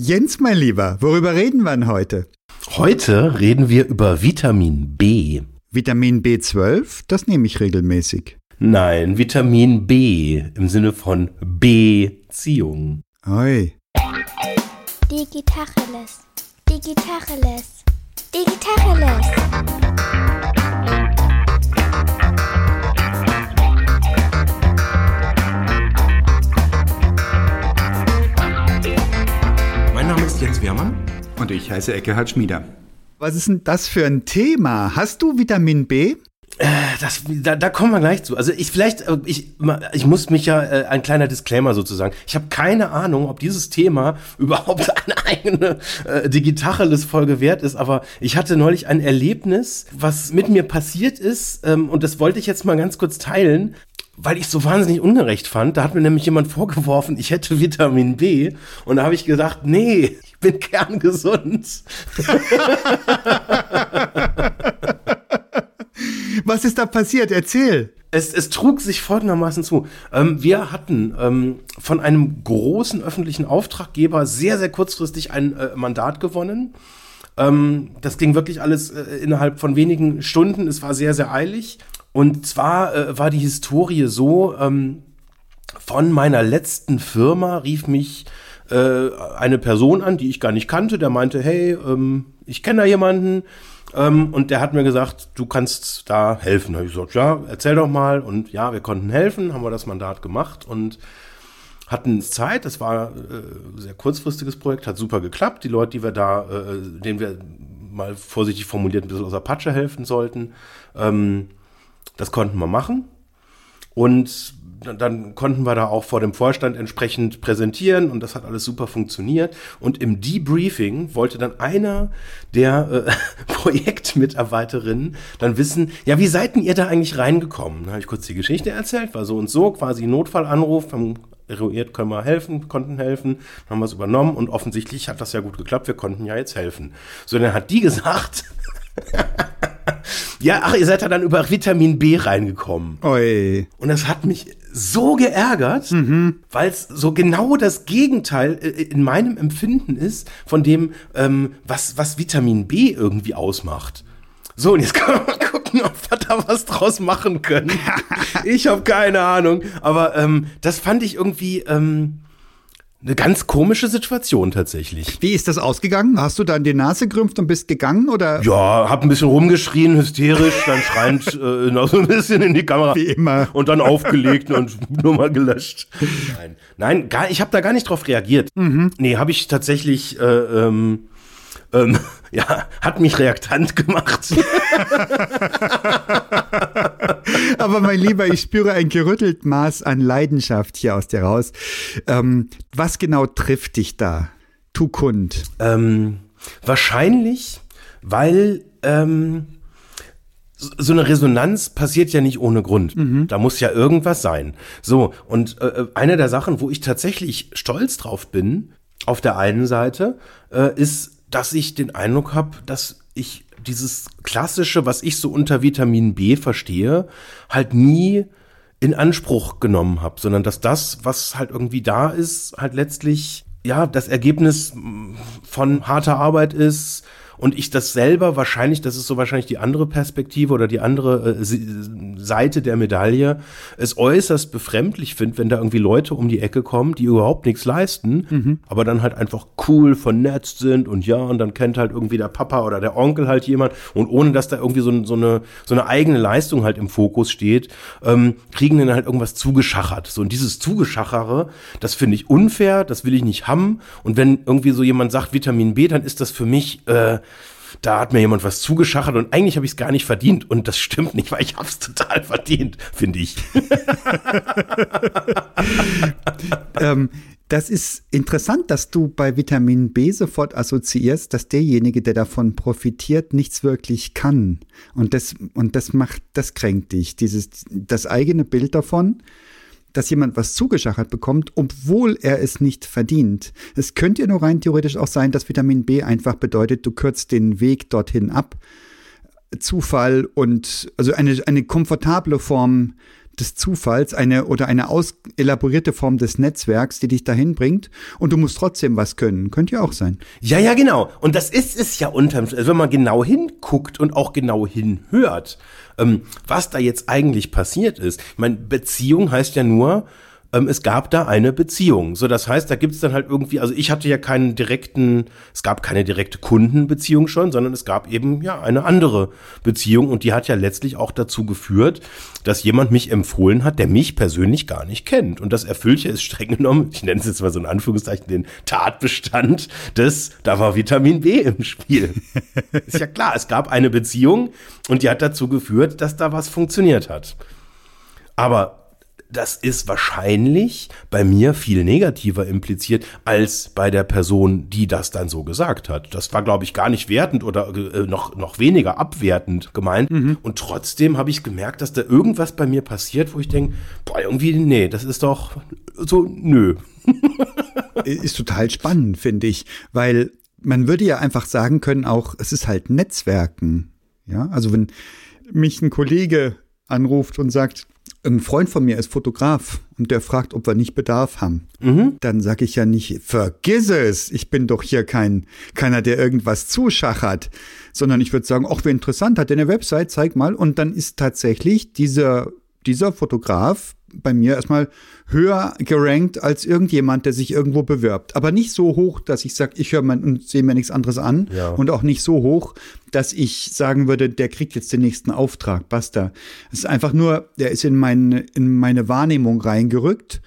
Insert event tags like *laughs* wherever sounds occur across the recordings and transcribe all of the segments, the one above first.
Jens, mein Lieber, worüber reden wir denn heute? Heute reden wir über Vitamin B. Vitamin B12, das nehme ich regelmäßig. Nein, Vitamin B im Sinne von Beziehung. Oi. Digitacheles. Digitacheles. Digitacheles. Ist Jens Wehrmann. Und ich heiße Eckehard Schmieder. Was ist denn das für ein Thema? Hast du Vitamin B? Das, da, da kommen wir gleich zu. Also ich vielleicht, äh, ich, ich muss mich ja, äh, ein kleiner Disclaimer sozusagen. Ich habe keine Ahnung, ob dieses Thema *laughs* überhaupt eine eigene äh, Digitacheles-Folge wert ist, aber ich hatte neulich ein Erlebnis, was mit mir passiert ist, ähm, und das wollte ich jetzt mal ganz kurz teilen, weil ich so wahnsinnig ungerecht fand. Da hat mir nämlich jemand vorgeworfen, ich hätte Vitamin B. Und da habe ich gedacht, nee, ich bin kerngesund. Was ist da passiert? Erzähl. Es, es trug sich folgendermaßen zu. Ähm, wir hatten ähm, von einem großen öffentlichen Auftraggeber sehr, sehr kurzfristig ein äh, Mandat gewonnen. Ähm, das ging wirklich alles äh, innerhalb von wenigen Stunden. Es war sehr, sehr eilig. Und zwar äh, war die Historie so, ähm, von meiner letzten Firma rief mich äh, eine Person an, die ich gar nicht kannte, der meinte, hey, ähm, ich kenne da jemanden, ähm, und der hat mir gesagt, du kannst da helfen. Da habe ich gesagt, ja, erzähl doch mal. Und ja, wir konnten helfen, haben wir das Mandat gemacht und hatten Zeit. Das war äh, sehr kurzfristiges Projekt, hat super geklappt. Die Leute, die wir da, äh, denen wir mal vorsichtig formuliert ein bisschen aus der Patsche helfen sollten, ähm, das konnten wir machen. Und dann konnten wir da auch vor dem Vorstand entsprechend präsentieren und das hat alles super funktioniert. Und im Debriefing wollte dann einer der äh, *laughs* Projektmitarbeiterinnen dann wissen, ja, wie seid denn ihr da eigentlich reingekommen? Da habe ich kurz die Geschichte erzählt, war so und so, quasi Notfallanruf, haben eruiert, können wir helfen, konnten helfen, haben wir es übernommen und offensichtlich hat das ja gut geklappt, wir konnten ja jetzt helfen. So, dann hat die *laughs* gesagt, ja, ach, ihr seid da dann über Vitamin B reingekommen. Oi. Und das hat mich so geärgert, mhm. weil es so genau das Gegenteil äh, in meinem Empfinden ist von dem, ähm, was, was Vitamin B irgendwie ausmacht. So, und jetzt *laughs* können wir mal gucken, ob wir da was draus machen können. *laughs* ich habe keine Ahnung. Aber ähm, das fand ich irgendwie. Ähm, eine ganz komische Situation tatsächlich. Wie ist das ausgegangen? Hast du da in die Nase gerümpft und bist gegangen oder? Ja, hab ein bisschen rumgeschrien, hysterisch, dann schreiend *laughs* äh, noch so ein bisschen in die Kamera. Wie immer. Und dann aufgelegt und *laughs* nur mal gelöscht. Nein, Nein gar, ich habe da gar nicht drauf reagiert. Mhm. Nee, habe ich tatsächlich äh, ähm, ähm, *laughs* ja, hat mich reaktant gemacht. Aber mein Lieber, ich spüre ein gerüttelt Maß an Leidenschaft hier aus dir raus. Ähm, was genau trifft dich da? Tu kund. Ähm, wahrscheinlich, weil ähm, so eine Resonanz passiert ja nicht ohne Grund. Mhm. Da muss ja irgendwas sein. So, und äh, eine der Sachen, wo ich tatsächlich stolz drauf bin, auf der einen Seite, äh, ist dass ich den Eindruck habe, dass ich dieses klassische, was ich so unter Vitamin B verstehe, halt nie in Anspruch genommen habe, sondern dass das, was halt irgendwie da ist, halt letztlich ja das Ergebnis von harter Arbeit ist, und ich das selber wahrscheinlich, das ist so wahrscheinlich die andere Perspektive oder die andere äh, Seite der Medaille, es äußerst befremdlich finde, wenn da irgendwie Leute um die Ecke kommen, die überhaupt nichts leisten, mhm. aber dann halt einfach cool vernetzt sind und ja, und dann kennt halt irgendwie der Papa oder der Onkel halt jemand und ohne dass da irgendwie so, so, eine, so eine eigene Leistung halt im Fokus steht, ähm, kriegen dann halt irgendwas zugeschachert. So, und dieses Zugeschachere, das finde ich unfair, das will ich nicht haben. Und wenn irgendwie so jemand sagt Vitamin B, dann ist das für mich äh, da hat mir jemand was zugeschachert und eigentlich habe ich es gar nicht verdient. Und das stimmt nicht, weil ich habe es *laughs* total verdient, finde ich. *laughs* ähm, das ist interessant, dass du bei Vitamin B sofort assoziierst, dass derjenige, der davon profitiert, nichts wirklich kann. Und das, und das macht, das kränkt dich. Dieses, das eigene Bild davon, dass jemand was zugeschachert bekommt, obwohl er es nicht verdient. Es könnte ja nur rein theoretisch auch sein, dass Vitamin B einfach bedeutet, du kürzt den Weg dorthin ab. Zufall und also eine, eine komfortable Form des Zufalls, eine oder eine auselaborierte Form des Netzwerks, die dich dahin bringt und du musst trotzdem was können. Könnte ja auch sein. Ja, ja, genau. Und das ist es ja unterm, also wenn man genau hinguckt und auch genau hinhört, ähm, was da jetzt eigentlich passiert ist. Ich meine, Beziehung heißt ja nur, ähm, es gab da eine Beziehung. So, das heißt, da gibt es dann halt irgendwie, also ich hatte ja keinen direkten, es gab keine direkte Kundenbeziehung schon, sondern es gab eben ja eine andere Beziehung und die hat ja letztlich auch dazu geführt, dass jemand mich empfohlen hat, der mich persönlich gar nicht kennt. Und das erfüllt ja ist streng genommen, ich nenne es jetzt mal so in Anführungszeichen, den Tatbestand des, da war Vitamin B im Spiel. *laughs* ist ja klar, es gab eine Beziehung und die hat dazu geführt, dass da was funktioniert hat. Aber das ist wahrscheinlich bei mir viel negativer impliziert als bei der Person, die das dann so gesagt hat. Das war, glaube ich, gar nicht wertend oder äh, noch, noch weniger abwertend gemeint. Mhm. Und trotzdem habe ich gemerkt, dass da irgendwas bei mir passiert, wo ich denke, boah, irgendwie, nee, das ist doch so, nö. *laughs* ist total spannend, finde ich, weil man würde ja einfach sagen können, auch, es ist halt Netzwerken. Ja, also wenn mich ein Kollege anruft und sagt, ein Freund von mir ist Fotograf und der fragt, ob wir nicht Bedarf haben. Mhm. Dann sage ich ja nicht, vergiss es, ich bin doch hier kein keiner, der irgendwas zuschachert, sondern ich würde sagen, ach, wie interessant, hat der eine Website, zeig mal. Und dann ist tatsächlich dieser, dieser Fotograf bei mir erstmal höher gerankt als irgendjemand, der sich irgendwo bewirbt. Aber nicht so hoch, dass ich sage, ich höre mal und sehe mir nichts anderes an. Ja. Und auch nicht so hoch, dass ich sagen würde, der kriegt jetzt den nächsten Auftrag. Basta. Es ist einfach nur, der ist in, mein, in meine Wahrnehmung reingerückt.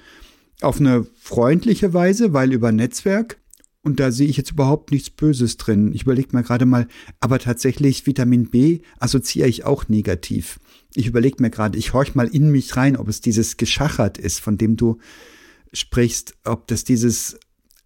Auf eine freundliche Weise, weil über Netzwerk. Und da sehe ich jetzt überhaupt nichts Böses drin. Ich überlege mal gerade mal, aber tatsächlich Vitamin B assoziiere ich auch negativ ich überlege mir gerade, ich horch mal in mich rein, ob es dieses Geschachert ist, von dem du sprichst, ob das dieses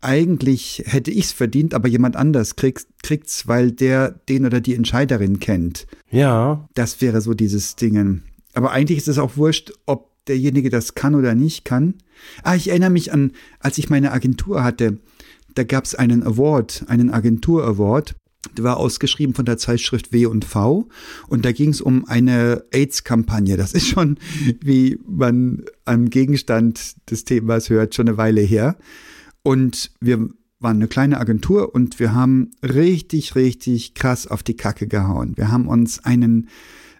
eigentlich hätte ich's verdient, aber jemand anders kriegt, kriegt's, weil der den oder die Entscheiderin kennt. Ja. Das wäre so dieses Ding. Aber eigentlich ist es auch wurscht, ob derjenige das kann oder nicht kann. Ah, ich erinnere mich an, als ich meine Agentur hatte, da gab's einen Award, einen Agentur-Award war ausgeschrieben von der Zeitschrift W und V und da ging es um eine AIDS-Kampagne. Das ist schon, wie man am Gegenstand des Themas hört, schon eine Weile her. Und wir waren eine kleine Agentur und wir haben richtig, richtig krass auf die Kacke gehauen. Wir haben uns einen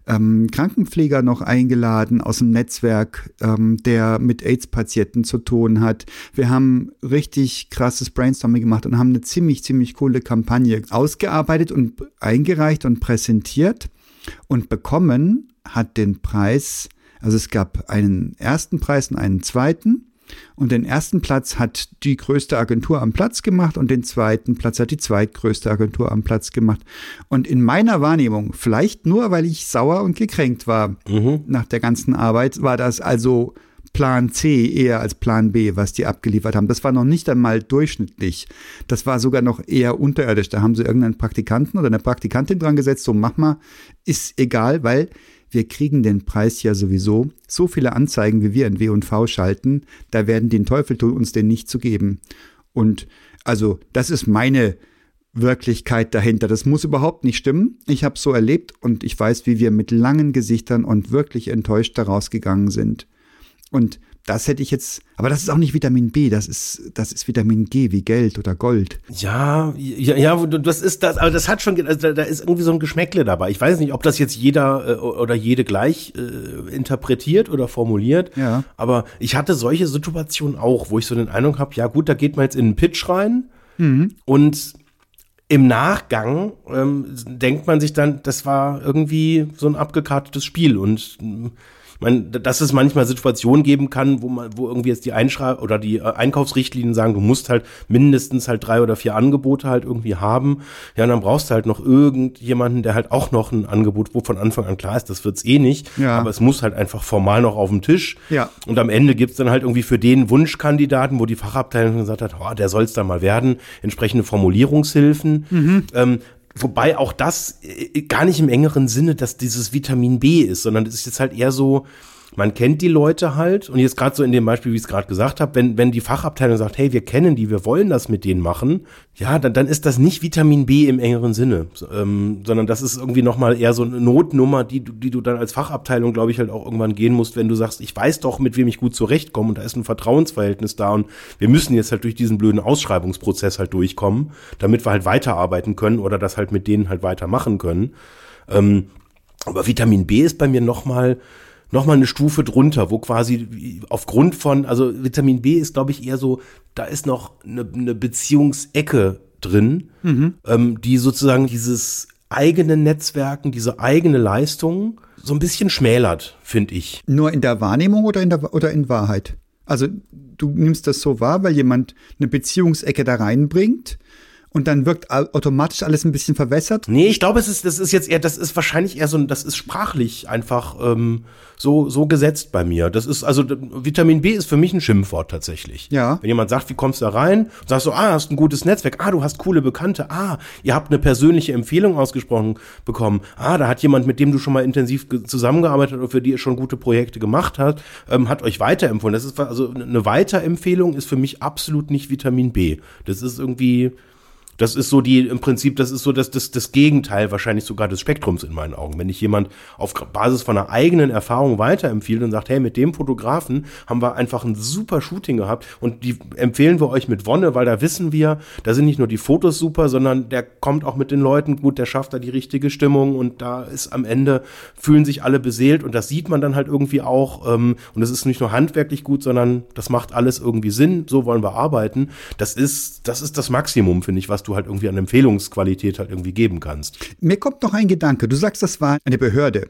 ähm, Krankenpfleger noch eingeladen aus dem Netzwerk, ähm, der mit AIDS-Patienten zu tun hat. Wir haben richtig krasses Brainstorming gemacht und haben eine ziemlich, ziemlich coole Kampagne ausgearbeitet und eingereicht und präsentiert und bekommen hat den Preis, also es gab einen ersten Preis und einen zweiten. Und den ersten Platz hat die größte Agentur am Platz gemacht und den zweiten Platz hat die zweitgrößte Agentur am Platz gemacht. Und in meiner Wahrnehmung, vielleicht nur, weil ich sauer und gekränkt war mhm. nach der ganzen Arbeit, war das also Plan C eher als Plan B, was die abgeliefert haben. Das war noch nicht einmal durchschnittlich. Das war sogar noch eher unterirdisch. Da haben sie irgendeinen Praktikanten oder eine Praktikantin dran gesetzt, so mach mal, ist egal, weil wir kriegen den Preis ja sowieso. So viele Anzeigen, wie wir in W&V schalten, da werden den Teufel tun, uns den nicht zu geben. Und also, das ist meine Wirklichkeit dahinter. Das muss überhaupt nicht stimmen. Ich habe so erlebt und ich weiß, wie wir mit langen Gesichtern und wirklich enttäuscht daraus gegangen sind. Und das hätte ich jetzt, aber das ist auch nicht Vitamin B, das ist, das ist Vitamin G wie Geld oder Gold. Ja, ja, ja, das ist das, aber das hat schon, also da ist irgendwie so ein Geschmäckle dabei. Ich weiß nicht, ob das jetzt jeder äh, oder jede gleich äh, interpretiert oder formuliert. Ja. Aber ich hatte solche Situationen auch, wo ich so den Eindruck habe, ja gut, da geht man jetzt in einen Pitch rein mhm. und im Nachgang ähm, denkt man sich dann, das war irgendwie so ein abgekartetes Spiel und ich meine, dass es manchmal Situationen geben kann, wo man, wo irgendwie jetzt die Einschreib oder die äh, Einkaufsrichtlinien sagen, du musst halt mindestens halt drei oder vier Angebote halt irgendwie haben. Ja, und dann brauchst du halt noch irgendjemanden, der halt auch noch ein Angebot, wo von Anfang an klar ist, das wird's eh nicht. Ja. Aber es muss halt einfach formal noch auf dem Tisch. Ja. Und am Ende gibt's dann halt irgendwie für den Wunschkandidaten, wo die Fachabteilung gesagt hat, oh, der soll's dann mal werden, entsprechende Formulierungshilfen. Mhm. Ähm, Wobei auch das äh, gar nicht im engeren Sinne, dass dieses Vitamin B ist, sondern es ist jetzt halt eher so, man kennt die Leute halt und jetzt gerade so in dem Beispiel, wie ich es gerade gesagt habe, wenn, wenn die Fachabteilung sagt, hey, wir kennen die, wir wollen das mit denen machen, ja, dann, dann ist das nicht Vitamin B im engeren Sinne, ähm, sondern das ist irgendwie nochmal eher so eine Notnummer, die, die du dann als Fachabteilung, glaube ich, halt auch irgendwann gehen musst, wenn du sagst, ich weiß doch, mit wem ich gut zurechtkomme und da ist ein Vertrauensverhältnis da und wir müssen jetzt halt durch diesen blöden Ausschreibungsprozess halt durchkommen, damit wir halt weiterarbeiten können oder das halt mit denen halt weitermachen können. Ähm, aber Vitamin B ist bei mir nochmal noch mal eine Stufe drunter, wo quasi aufgrund von, also Vitamin B ist, glaube ich, eher so, da ist noch eine, eine Beziehungsecke drin, mhm. ähm, die sozusagen dieses eigene Netzwerken, diese eigene Leistung so ein bisschen schmälert, finde ich. Nur in der Wahrnehmung oder in, der, oder in Wahrheit? Also du nimmst das so wahr, weil jemand eine Beziehungsecke da reinbringt und dann wirkt automatisch alles ein bisschen verwässert? Nee, ich glaube, es ist, das ist jetzt eher, das ist wahrscheinlich eher so, das ist sprachlich einfach ähm, so, so gesetzt bei mir. Das ist, also Vitamin B ist für mich ein Schimpfwort tatsächlich. Ja. Wenn jemand sagt, wie kommst du da rein, sagst so, ah, hast ein gutes Netzwerk, ah, du hast coole Bekannte, ah, ihr habt eine persönliche Empfehlung ausgesprochen bekommen, ah, da hat jemand, mit dem du schon mal intensiv zusammengearbeitet oder für die ihr schon gute Projekte gemacht habt, ähm, hat euch weiterempfohlen. Das ist also eine Weiterempfehlung ist für mich absolut nicht Vitamin B. Das ist irgendwie, das ist so die, im Prinzip, das ist so das, das, das Gegenteil wahrscheinlich sogar des Spektrums in meinen Augen. Wenn ich jemand auf Basis von einer eigenen Erfahrung weiterempfiehlt und sagt, hey, mit dem Fotografen haben wir einfach ein super Shooting gehabt und die empfehlen wir euch mit Wonne, weil da wissen wir, da sind nicht nur die Fotos super, sondern der kommt auch mit den Leuten gut, der schafft da die richtige Stimmung und da ist am Ende, fühlen sich alle beseelt und das sieht man dann halt irgendwie auch ähm, und es ist nicht nur handwerklich gut, sondern das macht alles irgendwie Sinn, so wollen wir arbeiten. Das ist, das ist das Maximum, finde ich, was du halt irgendwie an Empfehlungsqualität halt irgendwie geben kannst. Mir kommt noch ein Gedanke. Du sagst, das war eine Behörde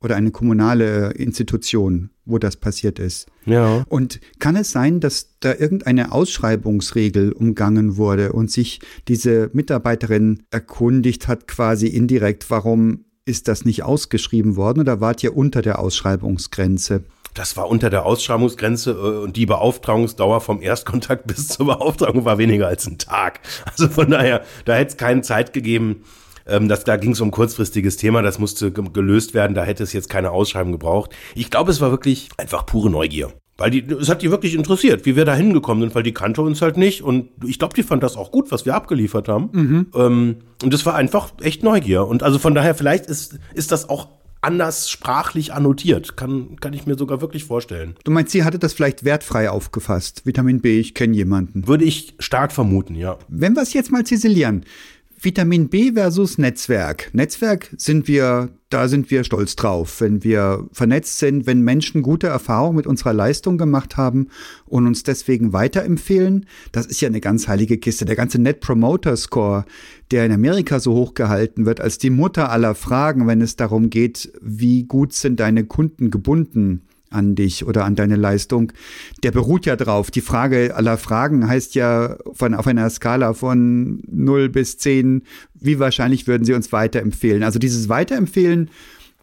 oder eine kommunale Institution, wo das passiert ist. Ja. Und kann es sein, dass da irgendeine Ausschreibungsregel umgangen wurde und sich diese Mitarbeiterin erkundigt hat, quasi indirekt, warum ist das nicht ausgeschrieben worden oder wart ihr unter der Ausschreibungsgrenze? Das war unter der Ausschreibungsgrenze äh, und die Beauftragungsdauer vom Erstkontakt *laughs* bis zur Beauftragung war weniger als ein Tag. Also von daher, da hätte es keine Zeit gegeben. Ähm, das, da ging es um kurzfristiges Thema, das musste gelöst werden, da hätte es jetzt keine Ausschreibung gebraucht. Ich glaube, es war wirklich einfach pure Neugier. Weil die, es hat die wirklich interessiert, wie wir da hingekommen sind, weil die kannte uns halt nicht. Und ich glaube, die fand das auch gut, was wir abgeliefert haben. Mhm. Ähm, und das war einfach echt Neugier. Und also von daher, vielleicht ist, ist das auch anders sprachlich annotiert. Kann, kann ich mir sogar wirklich vorstellen. Du meinst, sie hatte das vielleicht wertfrei aufgefasst? Vitamin B, ich kenne jemanden. Würde ich stark vermuten, ja. Wenn wir es jetzt mal ziselieren. Vitamin B versus Netzwerk. Netzwerk sind wir, da sind wir stolz drauf, wenn wir vernetzt sind, wenn Menschen gute Erfahrungen mit unserer Leistung gemacht haben und uns deswegen weiterempfehlen. Das ist ja eine ganz heilige Kiste. Der ganze Net Promoter Score, der in Amerika so hoch gehalten wird als die Mutter aller Fragen, wenn es darum geht, wie gut sind deine Kunden gebunden an dich oder an deine Leistung, der beruht ja drauf. Die Frage aller Fragen heißt ja von, auf einer Skala von 0 bis 10, wie wahrscheinlich würden sie uns weiterempfehlen? Also dieses Weiterempfehlen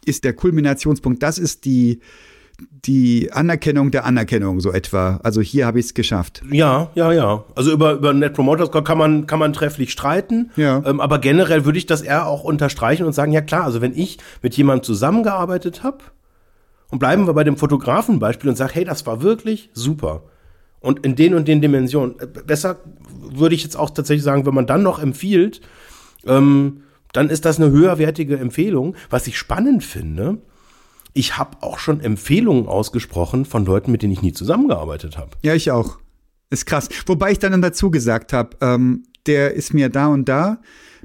ist der Kulminationspunkt. Das ist die, die Anerkennung der Anerkennung, so etwa. Also hier habe ich es geschafft. Ja, ja, ja. Also über, über Net Promoter Score kann man, kann man trefflich streiten. Ja. Ähm, aber generell würde ich das eher auch unterstreichen und sagen, ja klar, also wenn ich mit jemandem zusammengearbeitet habe, und bleiben wir bei dem Fotografenbeispiel und sagen, hey, das war wirklich super. Und in den und den Dimensionen. Äh, besser würde ich jetzt auch tatsächlich sagen, wenn man dann noch empfiehlt, ähm, dann ist das eine höherwertige Empfehlung. Was ich spannend finde, ich habe auch schon Empfehlungen ausgesprochen von Leuten, mit denen ich nie zusammengearbeitet habe. Ja, ich auch. Ist krass. Wobei ich dann dazu gesagt habe, ähm, der ist mir da und da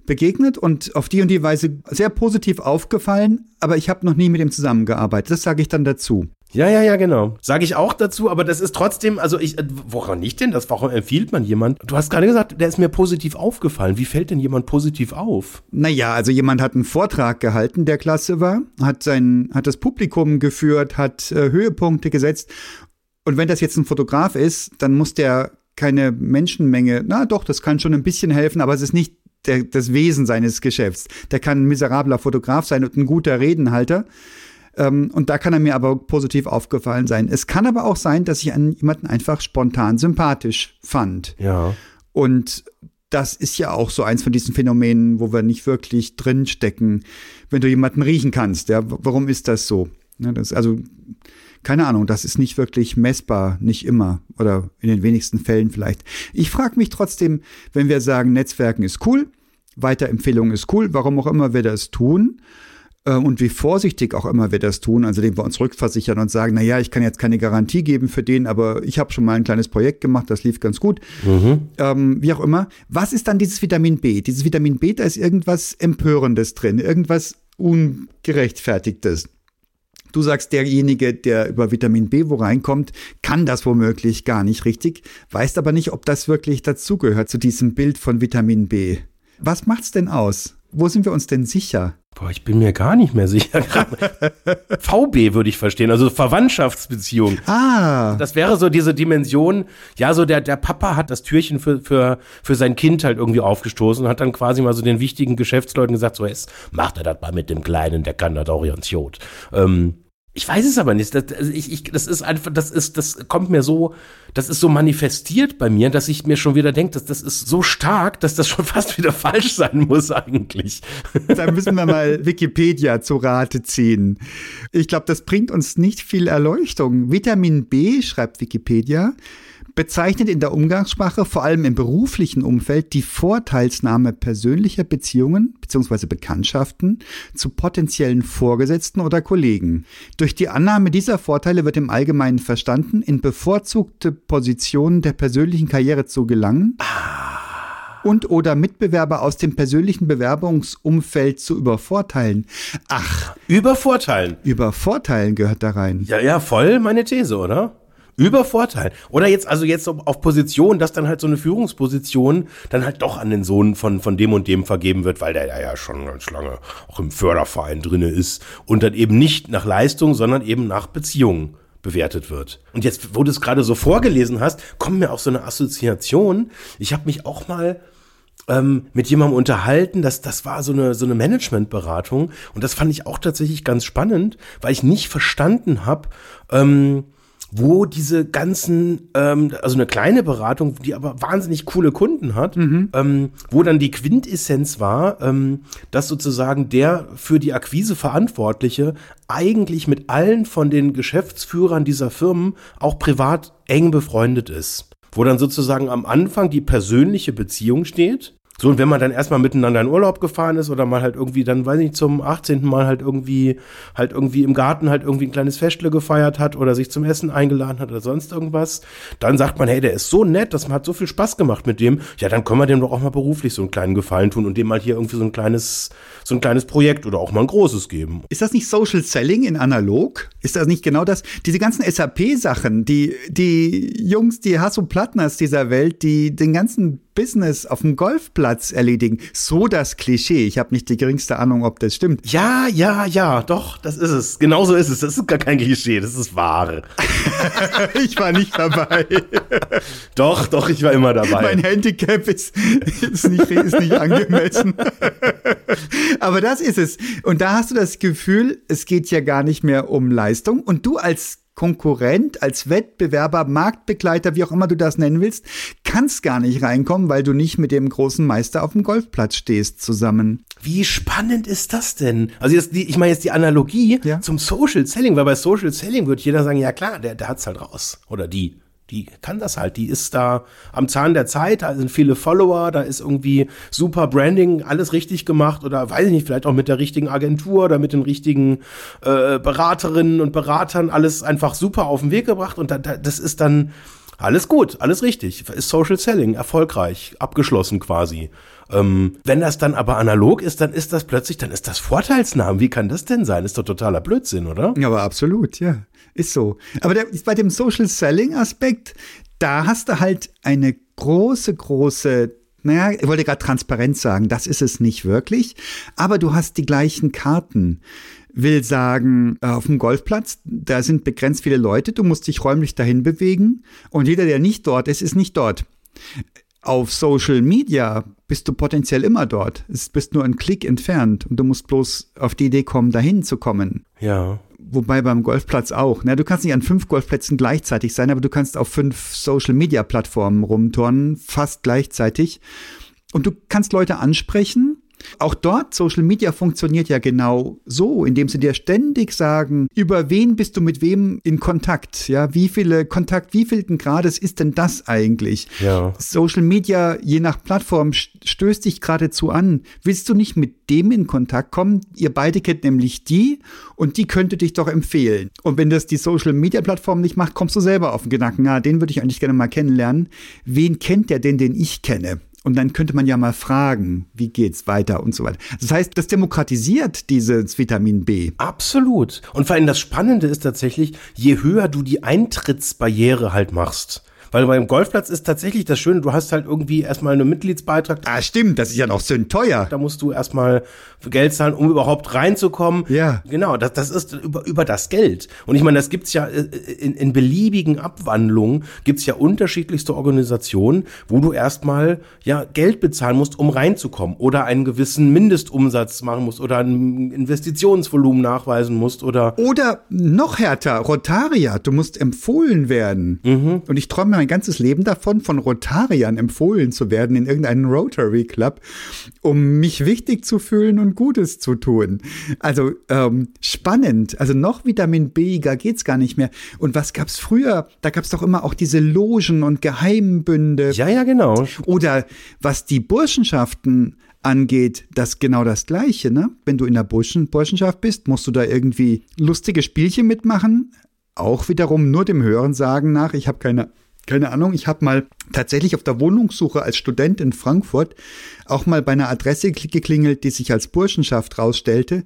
begegnet und auf die und die Weise sehr positiv aufgefallen, aber ich habe noch nie mit ihm zusammengearbeitet. Das sage ich dann dazu. Ja, ja, ja, genau. Sage ich auch dazu, aber das ist trotzdem, also ich, äh, woran nicht denn das? Warum empfiehlt man jemand? Du hast gerade gesagt, der ist mir positiv aufgefallen. Wie fällt denn jemand positiv auf? Naja, also jemand hat einen Vortrag gehalten, der klasse war, hat sein, hat das Publikum geführt, hat äh, Höhepunkte gesetzt. Und wenn das jetzt ein Fotograf ist, dann muss der keine Menschenmenge, na doch, das kann schon ein bisschen helfen, aber es ist nicht der, das Wesen seines Geschäfts. Der kann ein miserabler Fotograf sein und ein guter Redenhalter. Ähm, und da kann er mir aber positiv aufgefallen sein. Es kann aber auch sein, dass ich einen, jemanden einfach spontan sympathisch fand. Ja. Und das ist ja auch so eins von diesen Phänomenen, wo wir nicht wirklich drinstecken, wenn du jemanden riechen kannst. Ja, warum ist das so? Ja, das, also, keine Ahnung, das ist nicht wirklich messbar, nicht immer oder in den wenigsten Fällen vielleicht. Ich frage mich trotzdem, wenn wir sagen, Netzwerken ist cool, Weiterempfehlung ist cool, warum auch immer wir das tun äh, und wie vorsichtig auch immer wir das tun, also indem wir uns rückversichern und sagen, na ja, ich kann jetzt keine Garantie geben für den, aber ich habe schon mal ein kleines Projekt gemacht, das lief ganz gut. Ähm, wie auch immer. Was ist dann dieses Vitamin B? Dieses Vitamin B, da ist irgendwas Empörendes drin, irgendwas Ungerechtfertigtes. Du sagst, derjenige, der über Vitamin B wo reinkommt, kann das womöglich gar nicht richtig, weißt aber nicht, ob das wirklich dazugehört zu diesem Bild von Vitamin B. Was macht's denn aus? Wo sind wir uns denn sicher? Boah, ich bin mir gar nicht mehr sicher. *laughs* VB würde ich verstehen, also Verwandtschaftsbeziehung. Ah, Das wäre so diese Dimension, ja, so der, der Papa hat das Türchen für, für, für sein Kind halt irgendwie aufgestoßen und hat dann quasi mal so den wichtigen Geschäftsleuten gesagt, so jetzt macht er das mal mit dem Kleinen, der kann das auch ganz gut. Ähm, ich weiß es aber nicht. Das, ich, ich, das ist einfach, das ist, das kommt mir so, das ist so manifestiert bei mir, dass ich mir schon wieder denke, dass das ist so stark, dass das schon *laughs* fast wieder falsch sein muss eigentlich. da müssen wir mal Wikipedia zu Rate ziehen. Ich glaube, das bringt uns nicht viel Erleuchtung. Vitamin B, schreibt Wikipedia, bezeichnet in der Umgangssprache, vor allem im beruflichen Umfeld, die Vorteilsnahme persönlicher Beziehungen bzw. Bekanntschaften zu potenziellen Vorgesetzten oder Kollegen. Durch die Annahme dieser Vorteile wird im Allgemeinen verstanden, in bevorzugte Positionen der persönlichen Karriere zu gelangen und oder Mitbewerber aus dem persönlichen Bewerbungsumfeld zu übervorteilen. Ach, Übervorteilen. übervorteilen gehört da rein. Ja, ja, voll meine These, oder? Übervorteilen. Oder jetzt, also jetzt auf Position, dass dann halt so eine Führungsposition dann halt doch an den Sohn von, von dem und dem vergeben wird, weil der ja schon ganz lange auch im Förderverein drinne ist und dann eben nicht nach Leistung, sondern eben nach Beziehungen bewertet wird. Und jetzt, wo du es gerade so vorgelesen hast, kommt mir auch so eine Assoziation. Ich habe mich auch mal ähm, mit jemandem unterhalten, das, das war so eine, so eine Managementberatung und das fand ich auch tatsächlich ganz spannend, weil ich nicht verstanden habe, ähm, wo diese ganzen, ähm, also eine kleine Beratung, die aber wahnsinnig coole Kunden hat, ähm, wo dann die Quintessenz war, ähm, dass sozusagen der für die Akquise Verantwortliche eigentlich mit allen von den Geschäftsführern dieser Firmen auch privat eng befreundet ist. Wo dann sozusagen am Anfang die persönliche Beziehung steht. So, und wenn man dann erstmal miteinander in Urlaub gefahren ist oder mal halt irgendwie dann, weiß ich nicht, zum 18. Mal halt irgendwie, halt irgendwie im Garten halt irgendwie ein kleines Festle gefeiert hat oder sich zum Essen eingeladen hat oder sonst irgendwas, dann sagt man, hey, der ist so nett, das hat so viel Spaß gemacht mit dem, ja, dann können wir dem doch auch mal beruflich so einen kleinen Gefallen tun und dem mal hier irgendwie so ein kleines, so ein kleines Projekt oder auch mal ein großes geben. Ist das nicht Social Selling in analog? Ist das nicht genau das? Diese ganzen SAP-Sachen, die, die Jungs, die Hasso Plattners dieser Welt, die den ganzen Business auf dem Golfplatz erledigen. So das Klischee. Ich habe nicht die geringste Ahnung, ob das stimmt. Ja, ja, ja, doch, das ist es. Genauso ist es. Das ist gar kein Klischee, das ist wahr. *laughs* ich war nicht dabei. *laughs* Doch, doch, ich war immer dabei. Mein Handicap ist, ist, nicht, ist nicht angemessen. *laughs* Aber das ist es. Und da hast du das Gefühl, es geht ja gar nicht mehr um Leistung. Und du als Konkurrent, als Wettbewerber, Marktbegleiter, wie auch immer du das nennen willst, kannst gar nicht reinkommen, weil du nicht mit dem großen Meister auf dem Golfplatz stehst zusammen. Wie spannend ist das denn? Also jetzt die, ich meine jetzt die Analogie Ja. zum Social Selling, weil bei Social Selling wird jeder sagen, ja klar, der, der hat's halt raus. Oder die. Die kann das halt. Die ist da am Zahn der Zeit, da sind viele Follower, da ist irgendwie super Branding, alles richtig gemacht oder weiß ich nicht, vielleicht auch mit der richtigen Agentur oder mit den richtigen äh, Beraterinnen und Beratern alles einfach super auf den Weg gebracht und da, da, das ist dann alles gut, alles richtig. Ist Social Selling erfolgreich, abgeschlossen quasi. Ähm, wenn das dann aber analog ist, dann ist das plötzlich, dann ist das Vorteilsnamen. Wie kann das denn sein? Ist doch totaler Blödsinn, oder? Ja, aber absolut, ja. Ist so. Aber der, bei dem Social Selling Aspekt, da hast du halt eine große, große, naja, ich wollte gerade Transparenz sagen, das ist es nicht wirklich, aber du hast die gleichen Karten. Will sagen, äh, auf dem Golfplatz, da sind begrenzt viele Leute, du musst dich räumlich dahin bewegen und jeder, der nicht dort ist, ist nicht dort. Auf Social Media bist du potenziell immer dort. Es bist nur ein Klick entfernt und du musst bloß auf die Idee kommen, dahin zu kommen. Ja. Wobei beim Golfplatz auch. Ne? Du kannst nicht an fünf Golfplätzen gleichzeitig sein, aber du kannst auf fünf Social-Media-Plattformen rumturnen, fast gleichzeitig. Und du kannst Leute ansprechen, Auch dort, Social Media funktioniert ja genau so, indem sie dir ständig sagen, über wen bist du mit wem in Kontakt? Ja, wie viele Kontakt, wie vielten Grades ist denn das eigentlich? Ja. Social Media, je nach Plattform, stößt dich geradezu an. Willst du nicht mit dem in Kontakt kommen? Ihr beide kennt nämlich die und die könnte dich doch empfehlen. Und wenn das die Social Media Plattform nicht macht, kommst du selber auf den Gedanken, ja, den würde ich eigentlich gerne mal kennenlernen. Wen kennt der denn, den ich kenne? Und dann könnte man ja mal fragen, wie geht's weiter und so weiter. Das heißt, das demokratisiert dieses Vitamin B. Absolut. Und vor allem das Spannende ist tatsächlich, je höher du die Eintrittsbarriere halt machst, weil beim Golfplatz ist tatsächlich das Schöne, du hast halt irgendwie erstmal einen Mitgliedsbeitrag. Ah, stimmt, das ist ja noch so teuer. Da musst du erstmal Geld zahlen, um überhaupt reinzukommen. Ja. Genau, das, das ist über, über das Geld. Und ich meine, das gibt's ja äh, in, in beliebigen Abwandlungen, gibt's ja unterschiedlichste Organisationen, wo du erstmal ja Geld bezahlen musst, um reinzukommen. Oder einen gewissen Mindestumsatz machen musst oder ein Investitionsvolumen nachweisen musst oder. Oder noch härter, Rotaria, du musst empfohlen werden. Mhm. Und ich träume mein ganzes Leben davon, von Rotariern empfohlen zu werden in irgendeinen Rotary Club, um mich wichtig zu fühlen und Gutes zu tun. Also ähm, spannend. Also noch Vitamin B, da geht's gar nicht mehr. Und was gab's früher? Da gab's doch immer auch diese Logen und Geheimbünde. Ja, ja, genau. Oder was die Burschenschaften angeht, das genau das Gleiche, ne? Wenn du in der Burschen, Burschenschaft bist, musst du da irgendwie lustige Spielchen mitmachen. Auch wiederum nur dem Hörensagen nach. Ich habe keine keine Ahnung, ich habe mal tatsächlich auf der Wohnungssuche als Student in Frankfurt auch mal bei einer Adresse geklingelt, die sich als Burschenschaft rausstellte.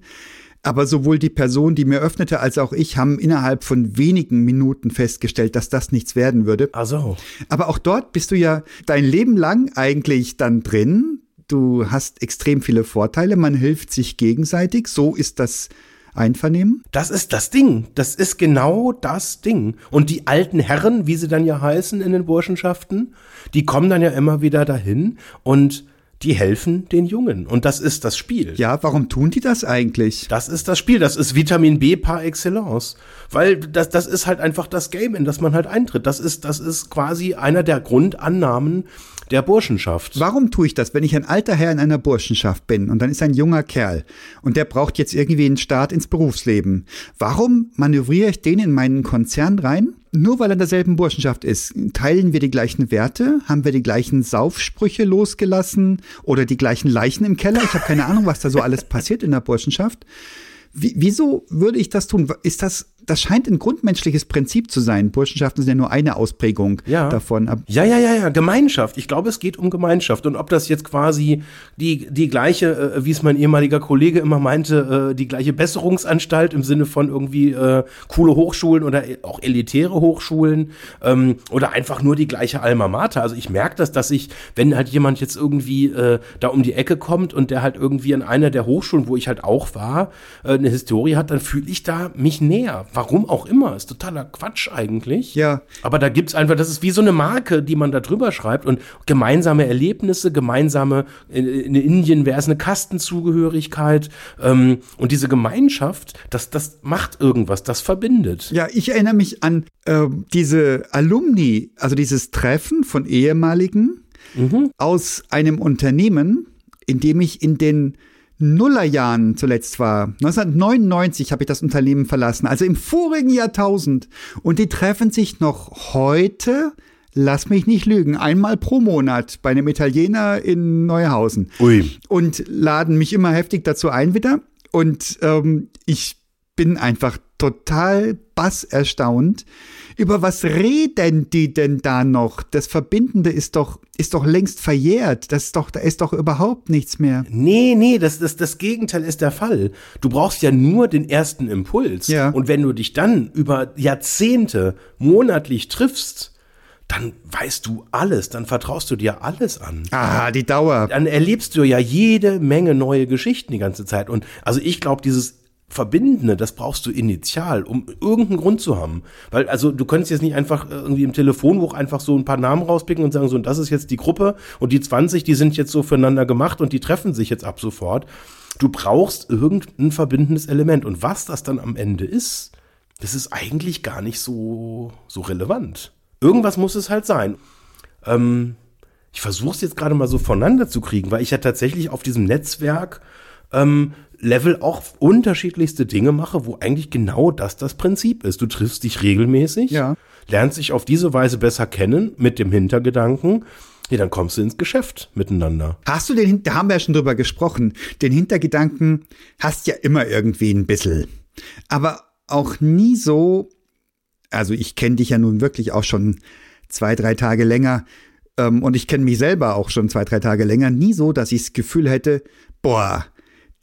Aber sowohl die Person, die mir öffnete, als auch ich haben innerhalb von wenigen Minuten festgestellt, dass das nichts werden würde. Ach so. Aber auch dort bist du ja dein Leben lang eigentlich dann drin. Du hast extrem viele Vorteile, man hilft sich gegenseitig. So ist das Einvernehmen? Das ist das Ding. Das ist genau das Ding. Und die alten Herren, wie sie dann ja heißen in den Burschenschaften, die kommen dann ja immer wieder dahin und die helfen den Jungen. Und das ist das Spiel. Ja, warum tun die das eigentlich? Das ist das Spiel. Das ist Vitamin B par excellence. Weil das, das ist halt einfach das Game, in das man halt eintritt. Das ist, das ist quasi einer der Grundannahmen der Burschenschaft. Warum tue ich das, wenn ich ein alter Herr in einer Burschenschaft bin und dann ist ein junger Kerl und der braucht jetzt irgendwie einen Start ins Berufsleben? Warum manövriere ich den in meinen Konzern rein? Nur weil er in derselben Burschenschaft ist, teilen wir die gleichen Werte? Haben wir die gleichen Saufsprüche losgelassen oder die gleichen Leichen im Keller? Ich habe keine Ahnung, was da so alles passiert in der Burschenschaft. Wie, wieso würde ich das tun? Ist das das scheint ein grundmenschliches Prinzip zu sein. Burschenschaften sind ja nur eine Ausprägung ja. davon. Ja, ja, ja, ja, Gemeinschaft. Ich glaube, es geht um Gemeinschaft. Und ob das jetzt quasi die, die gleiche, äh, wie es mein ehemaliger Kollege immer meinte, äh, die gleiche Besserungsanstalt im Sinne von irgendwie äh, coole Hochschulen oder auch elitäre Hochschulen ähm, oder einfach nur die gleiche Alma Mater. Also ich merke das, dass ich, wenn halt jemand jetzt irgendwie äh, da um die Ecke kommt und der halt irgendwie an einer der Hochschulen, wo ich halt auch war, äh, eine Historie hat, dann fühle ich da mich näher Warum auch immer, ist totaler Quatsch eigentlich. Ja. Aber da gibt's einfach, das ist wie so eine Marke, die man da drüber schreibt und gemeinsame Erlebnisse, gemeinsame, in, in Indien wäre es eine Kastenzugehörigkeit ähm, und diese Gemeinschaft, das, das macht irgendwas, das verbindet. Ja, ich erinnere mich an äh, diese Alumni, also dieses Treffen von ehemaligen mhm. aus einem Unternehmen, in dem ich in den Nullerjahren zuletzt war. 1999 habe ich das Unternehmen verlassen, also im vorigen Jahrtausend. Und die treffen sich noch heute, lass mich nicht lügen, einmal pro Monat bei einem Italiener in Neuhausen. Ui. Und laden mich immer heftig dazu ein wieder. Und ähm, ich bin einfach total basserstaunt. Über was reden die denn da noch? Das Verbindende ist doch, ist doch längst verjährt. Das ist doch, da ist doch überhaupt nichts mehr. Nee, nee, das, das, das Gegenteil ist der Fall. Du brauchst ja nur den ersten Impuls. Ja. Und wenn du dich dann über Jahrzehnte monatlich triffst, dann weißt du alles, dann vertraust du dir alles an. Ah, die Dauer. Dann erlebst du ja jede Menge neue Geschichten die ganze Zeit. Und also ich glaube, dieses Verbindende, das brauchst du initial, um irgendeinen Grund zu haben. Weil, also, du könntest jetzt nicht einfach irgendwie im Telefonbuch einfach so ein paar Namen rauspicken und sagen, so, und das ist jetzt die Gruppe und die 20, die sind jetzt so füreinander gemacht und die treffen sich jetzt ab sofort. Du brauchst irgendein verbindendes Element. Und was das dann am Ende ist, das ist eigentlich gar nicht so, so relevant. Irgendwas muss es halt sein. Ähm, ich versuche es jetzt gerade mal so voneinander zu kriegen, weil ich ja tatsächlich auf diesem Netzwerk ähm, Level auch unterschiedlichste Dinge mache, wo eigentlich genau das das Prinzip ist. Du triffst dich regelmäßig, Ja. lernst dich auf diese Weise besser kennen mit dem Hintergedanken, ja, dann kommst du ins Geschäft miteinander. Hast du den, da haben wir ja schon drüber gesprochen, den Hintergedanken hast ja immer irgendwie ein bisschen. Aber auch nie so, also ich kenne dich ja nun wirklich auch schon zwei, drei Tage länger ähm, und ich kenne mich selber auch schon zwei, drei Tage länger, nie so, dass ich das Gefühl hätte, boah,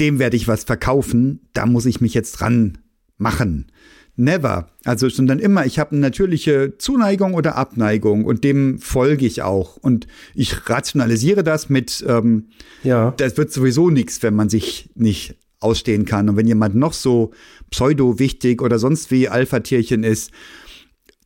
dem werde ich was verkaufen, da muss ich mich jetzt dran machen. Never. Also schon dann immer, ich habe eine natürliche Zuneigung oder Abneigung und dem folge ich auch. Und ich rationalisiere das mit, ähm, Ja. das wird sowieso nichts, wenn man sich nicht ausstehen kann. Und wenn jemand noch so pseudo-wichtig oder sonst wie Alpha-Tierchen ist,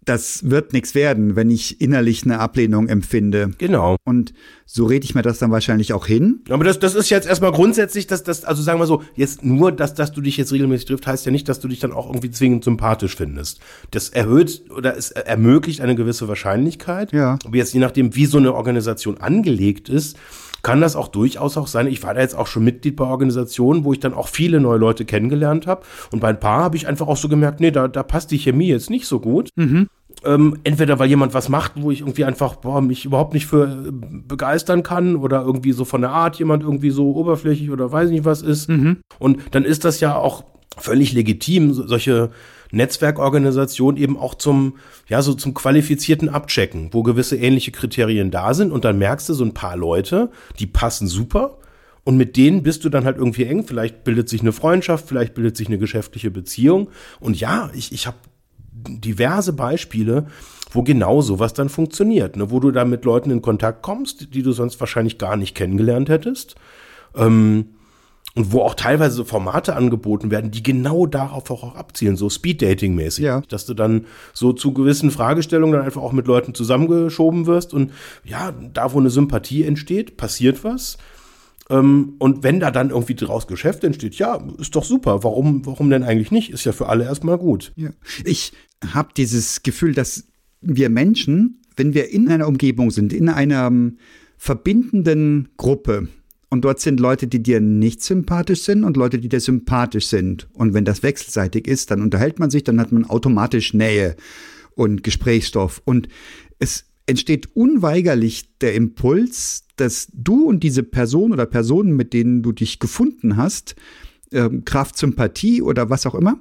das wird nichts werden, wenn ich innerlich eine Ablehnung empfinde. Genau. Und so rede ich mir das dann wahrscheinlich auch hin. Aber das, das ist jetzt erstmal grundsätzlich, dass das, also sagen wir so, jetzt nur, dass, dass du dich jetzt regelmäßig trifft, heißt ja nicht, dass du dich dann auch irgendwie zwingend sympathisch findest. Das erhöht oder es ermöglicht eine gewisse Wahrscheinlichkeit. Ja. Aber jetzt je nachdem, wie so eine Organisation angelegt ist, kann das auch durchaus auch sein. Ich war da jetzt auch schon Mitglied bei Organisationen, wo ich dann auch viele neue Leute kennengelernt habe. Und bei ein paar habe ich einfach auch so gemerkt, nee, da, da passt die Chemie jetzt nicht so gut. Ähm, entweder weil jemand was macht, wo ich irgendwie einfach boah, mich überhaupt nicht für äh, begeistern kann oder irgendwie so von der Art jemand irgendwie so oberflächlich oder weiß nicht was ist. Und dann ist das ja auch völlig legitim, so, solche Netzwerkorganisationen eben auch zum, ja, so zum qualifizierten Abchecken, wo gewisse ähnliche Kriterien da sind und dann merkst du so ein paar Leute, die passen super und mit denen bist du dann halt irgendwie eng. Vielleicht bildet sich eine Freundschaft, vielleicht bildet sich eine geschäftliche Beziehung. Und ja, ich, ich habe diverse Beispiele, wo genau sowas dann funktioniert, ne? wo du da mit Leuten in Kontakt kommst, die du sonst wahrscheinlich gar nicht kennengelernt hättest. Ähm, und wo auch teilweise so Formate angeboten werden, die genau darauf auch abzielen, so Speed-Dating-mäßig. Ja. Dass du dann so zu gewissen Fragestellungen dann einfach auch mit Leuten zusammengeschoben wirst und ja, da wo eine Sympathie entsteht, passiert was. Ähm, und wenn da dann irgendwie draus Geschäft entsteht, ja, ist doch super. Warum, warum denn eigentlich nicht? Ist ja für alle erstmal gut. Ja. Ich habe dieses Gefühl, dass wir Menschen, wenn wir in einer Umgebung sind, in einer ähm, verbindenden Gruppe, und dort sind Leute, die dir nicht sympathisch sind und Leute, die dir sympathisch sind. Und wenn das wechselseitig ist, dann unterhält man sich, dann hat man automatisch Nähe und Gesprächsstoff. Und es entsteht unweigerlich der Impuls, dass du und diese Person oder Personen, mit denen du dich gefunden hast, ähm, Kraft Sympathie oder was auch immer,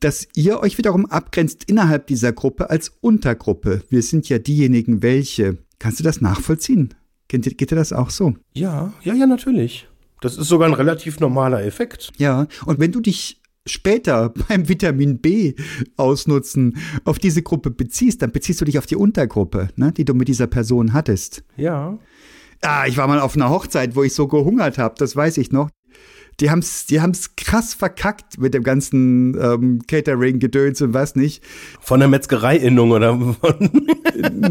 dass ihr euch wiederum abgrenzt innerhalb dieser Gruppe als Untergruppe. Wir sind ja diejenigen, welche. Kannst du das nachvollziehen? Geht, dir- geht dir das auch so? Ja, ja, ja, natürlich. Das ist sogar ein relativ normaler Effekt. Ja, und wenn du dich später *laughs* beim Vitamin B ausnutzen auf diese Gruppe beziehst, dann beziehst du dich auf die Untergruppe, ne, die du mit dieser Person hattest. Ja. Ah, ich war mal auf einer Hochzeit, wo ich so gehungert habe, das weiß ich noch. Die haben's, die haben's krass verkackt mit dem ganzen ähm, Catering-Gedöns und was nicht. Von der Metzgereiinnung oder von.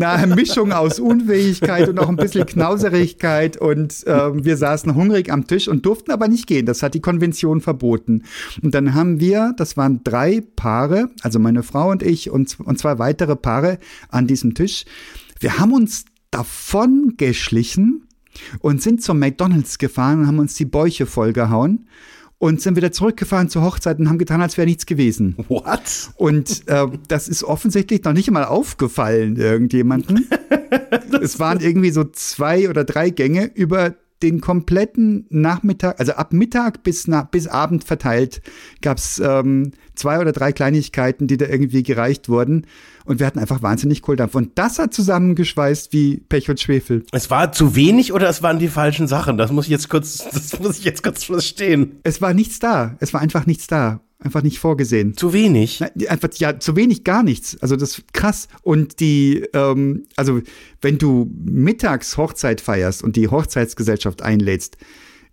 Eine Mischung aus Unfähigkeit und auch ein bisschen Knauserigkeit und ähm, wir saßen hungrig am Tisch und durften aber nicht gehen. Das hat die Konvention verboten. Und dann haben wir, das waren drei Paare, also meine Frau und ich und, und zwei weitere Paare an diesem Tisch. Wir haben uns davon geschlichen und sind zum McDonalds gefahren und haben uns die Bäuche vollgehauen und sind wieder zurückgefahren zur Hochzeit und haben getan, als wäre nichts gewesen. What? Und äh, das ist offensichtlich noch nicht mal aufgefallen irgendjemanden. *laughs* es waren irgendwie so zwei oder drei Gänge über den kompletten Nachmittag, also ab Mittag bis, na, bis Abend verteilt, gab es ähm, zwei oder drei Kleinigkeiten, die da irgendwie gereicht wurden. Und wir hatten einfach wahnsinnig Kohldampf. Und das hat zusammengeschweißt wie Pech und Schwefel. Es war zu wenig oder es waren die falschen Sachen? Das muss ich jetzt kurz, das muss ich jetzt kurz verstehen. Es war nichts da. Es war einfach nichts da. Einfach nicht vorgesehen. Zu wenig. Nein, Einfach, ja, zu wenig gar nichts. Also das ist krass. Und die, ähm, also wenn du mittags Hochzeit feierst und die Hochzeitsgesellschaft einlädst,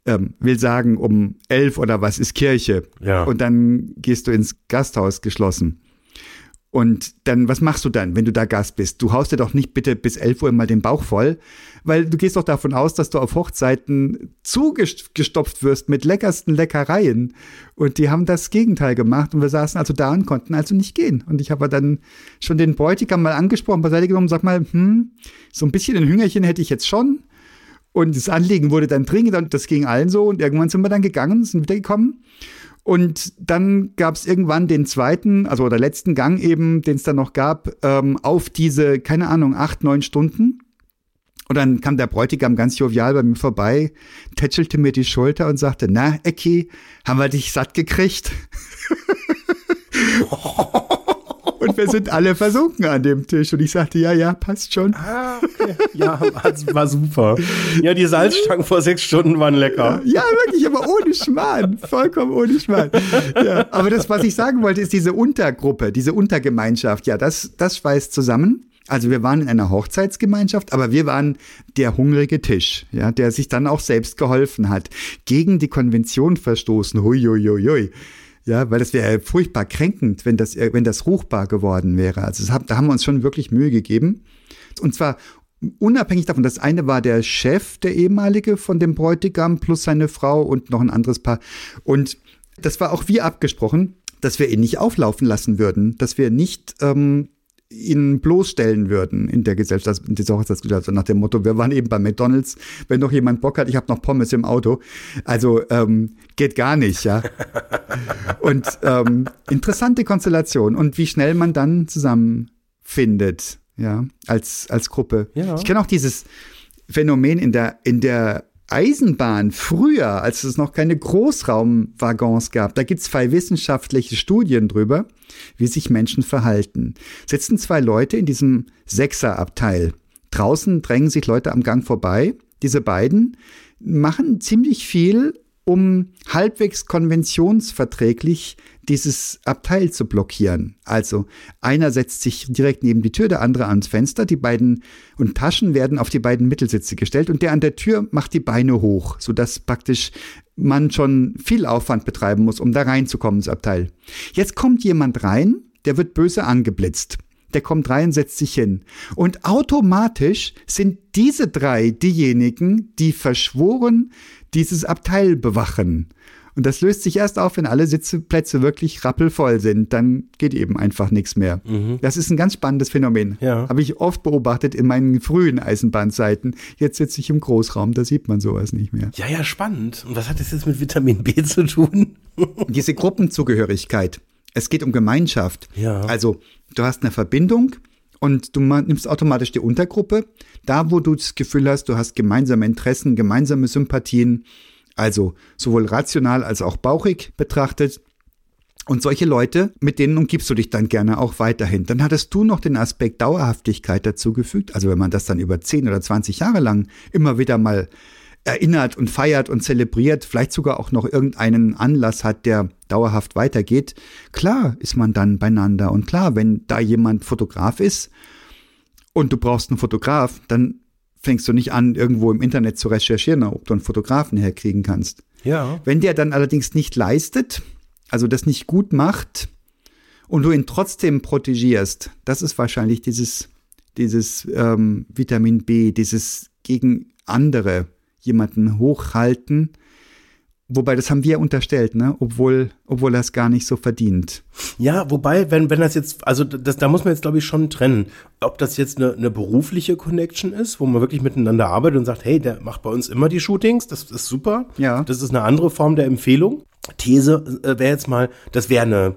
ähm, will sagen, um elf oder was ist Kirche. Ja. Und dann gehst du ins Gasthaus geschlossen. Und dann, was machst du dann, wenn du da Gast bist? Du haust dir doch nicht bitte bis 11 Uhr mal den Bauch voll, weil du gehst doch davon aus, dass du auf Hochzeiten zugestopft wirst mit leckersten Leckereien. Und die haben das Gegenteil gemacht und wir saßen also da und konnten also nicht gehen. Und ich habe dann schon den Bräutigam mal angesprochen, beiseite genommen, sag mal, hm, so ein bisschen ein Hüngerchen hätte ich jetzt schon. Und das Anliegen wurde dann dringend und das ging allen so. Und irgendwann sind wir dann gegangen, sind wiedergekommen. Und dann gab es irgendwann den zweiten, also der letzten Gang eben, den es dann noch gab, ähm, auf diese, keine Ahnung, acht, neun Stunden. Und dann kam der Bräutigam ganz jovial bei mir vorbei, tätschelte mir die Schulter und sagte, na, Ecki, haben wir dich satt gekriegt? *laughs* und wir sind alle versunken an dem Tisch. Und ich sagte, ja, ja, passt schon. Ah, okay. Ja, war super. Ja, die Salzstangen vor sechs Stunden waren lecker. Ja, wirklich, aber ohne Schmarrn. Vollkommen ohne Schmarrn. Ja, aber das, was ich sagen wollte, ist diese Untergruppe, diese Untergemeinschaft. Ja, das, das schweißt zusammen. Also wir waren in einer Hochzeitsgemeinschaft, aber wir waren der hungrige Tisch, ja, der sich dann auch selbst geholfen hat. Gegen die Konvention verstoßen. Hui, hui, hui, hui. Ja, weil das wäre furchtbar kränkend, wenn das, wenn das ruchbar geworden wäre. Also das, da haben wir uns schon wirklich Mühe gegeben. Und zwar unabhängig davon, das eine war der Chef, der ehemalige von dem Bräutigam plus seine Frau und noch ein anderes Paar. Und das war auch wie abgesprochen, dass wir ihn nicht auflaufen lassen würden, dass wir nicht ähm, ihn bloßstellen würden in der Gesellschaft, in dieser Hochzeitsgesellschaft, nach dem Motto, wir waren eben bei McDonalds, wenn noch jemand Bock hat, ich habe noch Pommes im Auto. Also ähm, geht gar nicht, ja. *laughs* Und ähm, interessante Konstellation und wie schnell man dann zusammenfindet, ja, als, als Gruppe. Ja. Ich kenne auch dieses Phänomen in der, in der Eisenbahn früher, als es noch keine Großraumwaggons gab, da gibt es zwei wissenschaftliche Studien drüber, wie sich Menschen verhalten. Sitzen zwei Leute in diesem Sechserabteil. Draußen drängen sich Leute am Gang vorbei. Diese beiden machen ziemlich viel, um halbwegs konventionsverträglich dieses Abteil zu blockieren. Also einer setzt sich direkt neben die Tür, der andere ans Fenster, die beiden und Taschen werden auf die beiden Mittelsitze gestellt und der an der Tür macht die Beine hoch, sodass praktisch man schon viel Aufwand betreiben muss, um da reinzukommen ins Abteil. Jetzt kommt jemand rein, der wird böse angeblitzt. Der kommt rein, setzt sich hin. Und automatisch sind diese drei diejenigen, die verschworen dieses Abteil bewachen. Und das löst sich erst auf, wenn alle Sitzplätze wirklich rappelvoll sind. Dann geht eben einfach nichts mehr. Mhm. Das ist ein ganz spannendes Phänomen. Ja. Habe ich oft beobachtet in meinen frühen Eisenbahnzeiten. Jetzt sitze ich im Großraum, da sieht man sowas nicht mehr. Ja, ja, spannend. Und was hat das jetzt mit Vitamin B zu tun? *laughs* Diese Gruppenzugehörigkeit. Es geht um Gemeinschaft. Ja. Also, du hast eine Verbindung und du nimmst automatisch die Untergruppe. Da, wo du das Gefühl hast, du hast gemeinsame Interessen, gemeinsame Sympathien, also sowohl rational als auch bauchig betrachtet. Und solche Leute, mit denen umgibst du dich dann gerne auch weiterhin. Dann hattest du noch den Aspekt Dauerhaftigkeit dazugefügt. Also wenn man das dann über 10 oder 20 Jahre lang immer wieder mal erinnert und feiert und zelebriert, vielleicht sogar auch noch irgendeinen Anlass hat, der dauerhaft weitergeht, klar ist man dann beieinander. Und klar, wenn da jemand Fotograf ist und du brauchst einen Fotograf, dann fängst du nicht an, irgendwo im Internet zu recherchieren, ob du einen Fotografen herkriegen kannst. Ja. Wenn der dann allerdings nicht leistet, also das nicht gut macht und du ihn trotzdem protegierst, das ist wahrscheinlich dieses, dieses ähm, Vitamin B, dieses gegen andere jemanden hochhalten, Wobei, das haben wir unterstellt, ne? Obwohl, obwohl er es gar nicht so verdient. Ja, wobei, wenn, wenn das jetzt, also das, da muss man jetzt, glaube ich, schon trennen. Ob das jetzt eine, eine berufliche Connection ist, wo man wirklich miteinander arbeitet und sagt, hey, der macht bei uns immer die Shootings, das ist super. Ja. Das ist eine andere Form der Empfehlung. These äh, wäre jetzt mal, das wäre eine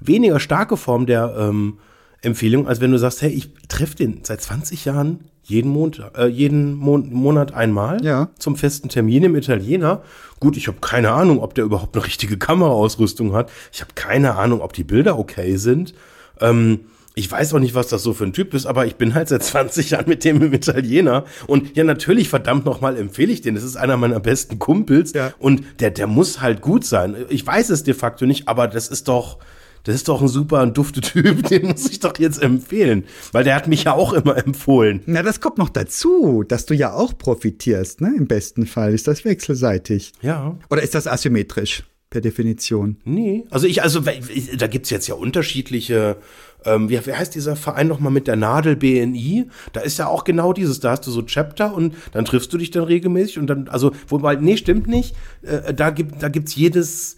weniger starke Form der ähm, Empfehlung, als wenn du sagst, hey, ich treffe den seit 20 Jahren jeden, Montag, äh, jeden Mon Monat einmal ja. zum festen Termin im Italiener. Gut, ich habe keine Ahnung, ob der überhaupt eine richtige Kameraausrüstung hat. Ich habe keine Ahnung, ob die Bilder okay sind. Ähm, ich weiß auch nicht, was das so für ein Typ ist, aber ich bin halt seit 20 Jahren mit dem im Italiener. Und ja, natürlich, verdammt nochmal empfehle ich den. Das ist einer meiner besten Kumpels. Ja. Und der, der muss halt gut sein. Ich weiß es de facto nicht, aber das ist doch, das ist doch ein super ein dufte Typ, *laughs* den muss ich doch jetzt empfehlen, weil der hat mich ja auch immer empfohlen. Na, das kommt noch dazu, dass du ja auch profitierst, ne? Im besten Fall ist das wechselseitig. Ja. Oder ist das asymmetrisch? per Definition. Nee, also ich, also da gibt's jetzt ja unterschiedliche, ähm, wie, wie heißt dieser Verein nochmal mit der Nadel BNI? Da ist ja auch genau dieses, da hast du so Chapter und dann triffst du dich dann regelmäßig und dann, also, wobei, nee, stimmt nicht, äh, da gibt, da gibt's jedes,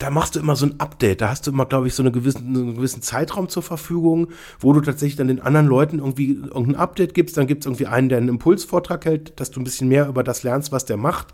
da machst du immer so ein Update. Da hast du immer, glaube ich, so eine gewissen, einen gewissen Zeitraum zur Verfügung, wo du tatsächlich dann den anderen Leuten irgendwie irgendein Update gibst. Dann gibt es irgendwie einen, der einen Impulsvortrag hält, dass du ein bisschen mehr über das lernst, was der macht.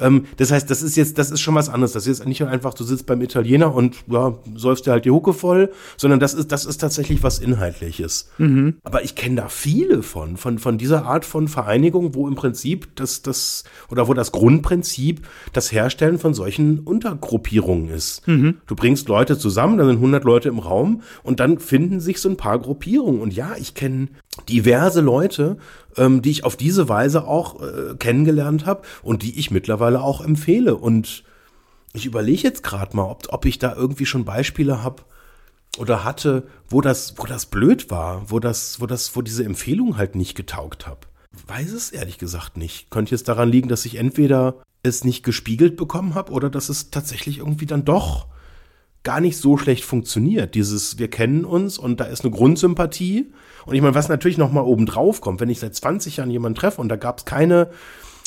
Ähm, das heißt, das ist jetzt, das ist schon was anderes. Das ist jetzt nicht einfach, du sitzt beim Italiener und ja, säufst dir halt die Hucke voll, sondern das ist, das ist tatsächlich was Inhaltliches. Mhm. Aber ich kenne da viele von, von, von dieser Art von Vereinigung, wo im Prinzip das, das, oder wo das Grundprinzip das Herstellen von solchen Untergruppierungen ist. Mhm. Du bringst Leute zusammen, da sind 100 Leute im Raum und dann finden sich so ein paar Gruppierungen. Und ja, ich kenne diverse Leute, ähm, die ich auf diese Weise auch äh, kennengelernt habe und die ich mittlerweile auch empfehle. Und ich überlege jetzt gerade mal, ob, ob ich da irgendwie schon Beispiele habe oder hatte, wo das, wo das blöd war, wo das, wo das, wo diese Empfehlung halt nicht getaugt habe. Weiß es ehrlich gesagt nicht. Könnte jetzt daran liegen, dass ich entweder es nicht gespiegelt bekommen habe oder dass es tatsächlich irgendwie dann doch gar nicht so schlecht funktioniert. Dieses, wir kennen uns und da ist eine Grundsympathie. Und ich meine, was natürlich noch mal oben drauf kommt, wenn ich seit 20 Jahren jemanden treffe und da gab es keine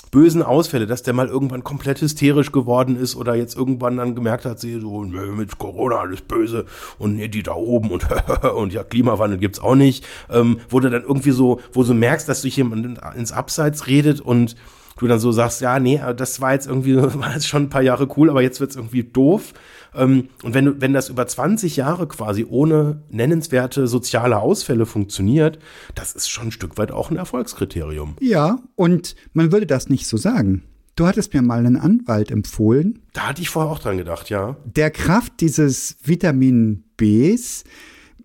bösen Ausfälle, dass der mal irgendwann komplett hysterisch geworden ist oder jetzt irgendwann dann gemerkt hat, sie so, mit Corona alles böse und nee, die da oben und, *laughs* und ja, Klimawandel gibt's auch nicht, ähm, wo du dann irgendwie so, wo du merkst, dass sich jemand ins Abseits redet und du dann so sagst, ja, nee, das war jetzt irgendwie, *laughs* war jetzt schon ein paar Jahre cool, aber jetzt wird's irgendwie doof. Ähm, und wenn, wenn das über 20 Jahre quasi ohne nennenswerte soziale Ausfälle funktioniert, das ist schon ein Stück weit auch ein Erfolgskriterium. Ja, und man würde das nicht so sagen. Du hattest mir mal einen Anwalt empfohlen. Da hatte ich vorher auch dran gedacht, ja. Der Kraft dieses Vitamin Bs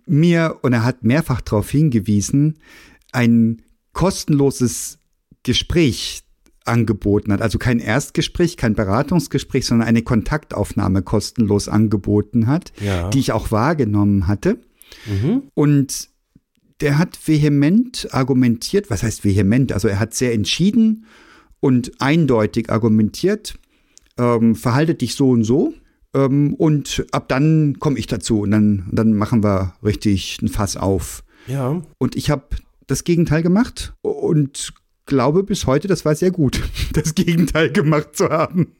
mir, und er hat mehrfach darauf hingewiesen, ein kostenloses Gespräch angeboten hat. Also kein Erstgespräch, kein Beratungsgespräch, sondern eine Kontaktaufnahme kostenlos angeboten hat, ja. die ich auch wahrgenommen hatte. Mhm. Und der hat vehement argumentiert, was heißt vehement? Also er hat sehr entschieden und eindeutig argumentiert, ähm, verhalte dich so und so. Ähm, und ab dann komme ich dazu und dann, dann machen wir richtig ein Fass auf. Ja. Und ich habe das Gegenteil gemacht und glaube bis heute, das war sehr gut, *laughs* das Gegenteil gemacht zu haben.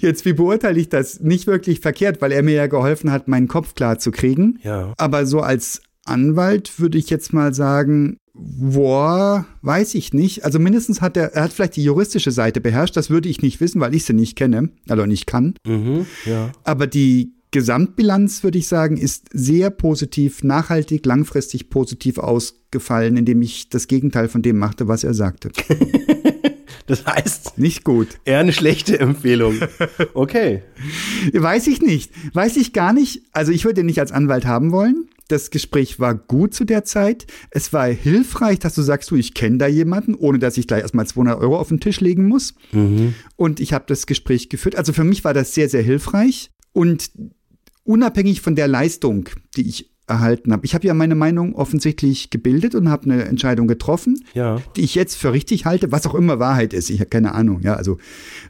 Jetzt, wie beurteile ich das? Nicht wirklich verkehrt, weil er mir ja geholfen hat, meinen Kopf klar zu kriegen. Ja. Aber so als Anwalt würde ich jetzt mal sagen, boah, weiß ich nicht. Also mindestens hat er, er hat vielleicht die juristische Seite beherrscht. Das würde ich nicht wissen, weil ich sie nicht kenne, also nicht kann. Mhm, ja. Aber die Gesamtbilanz, würde ich sagen, ist sehr positiv, nachhaltig, langfristig positiv ausgefallen, indem ich das Gegenteil von dem machte, was er sagte. *laughs* das heißt. Nicht gut. Eher eine schlechte Empfehlung. Okay. Weiß ich nicht. Weiß ich gar nicht. Also ich würde ihn nicht als Anwalt haben wollen. Das Gespräch war gut zu der Zeit. Es war hilfreich, dass du sagst, du, ich kenne da jemanden, ohne dass ich gleich erstmal 200 Euro auf den Tisch legen muss. Mhm. Und ich habe das Gespräch geführt. Also für mich war das sehr, sehr hilfreich. Und unabhängig von der Leistung, die ich erhalten habe. Ich habe ja meine Meinung offensichtlich gebildet und habe eine Entscheidung getroffen, ja. die ich jetzt für richtig halte, was auch immer Wahrheit ist. Ich habe keine Ahnung. Ja, also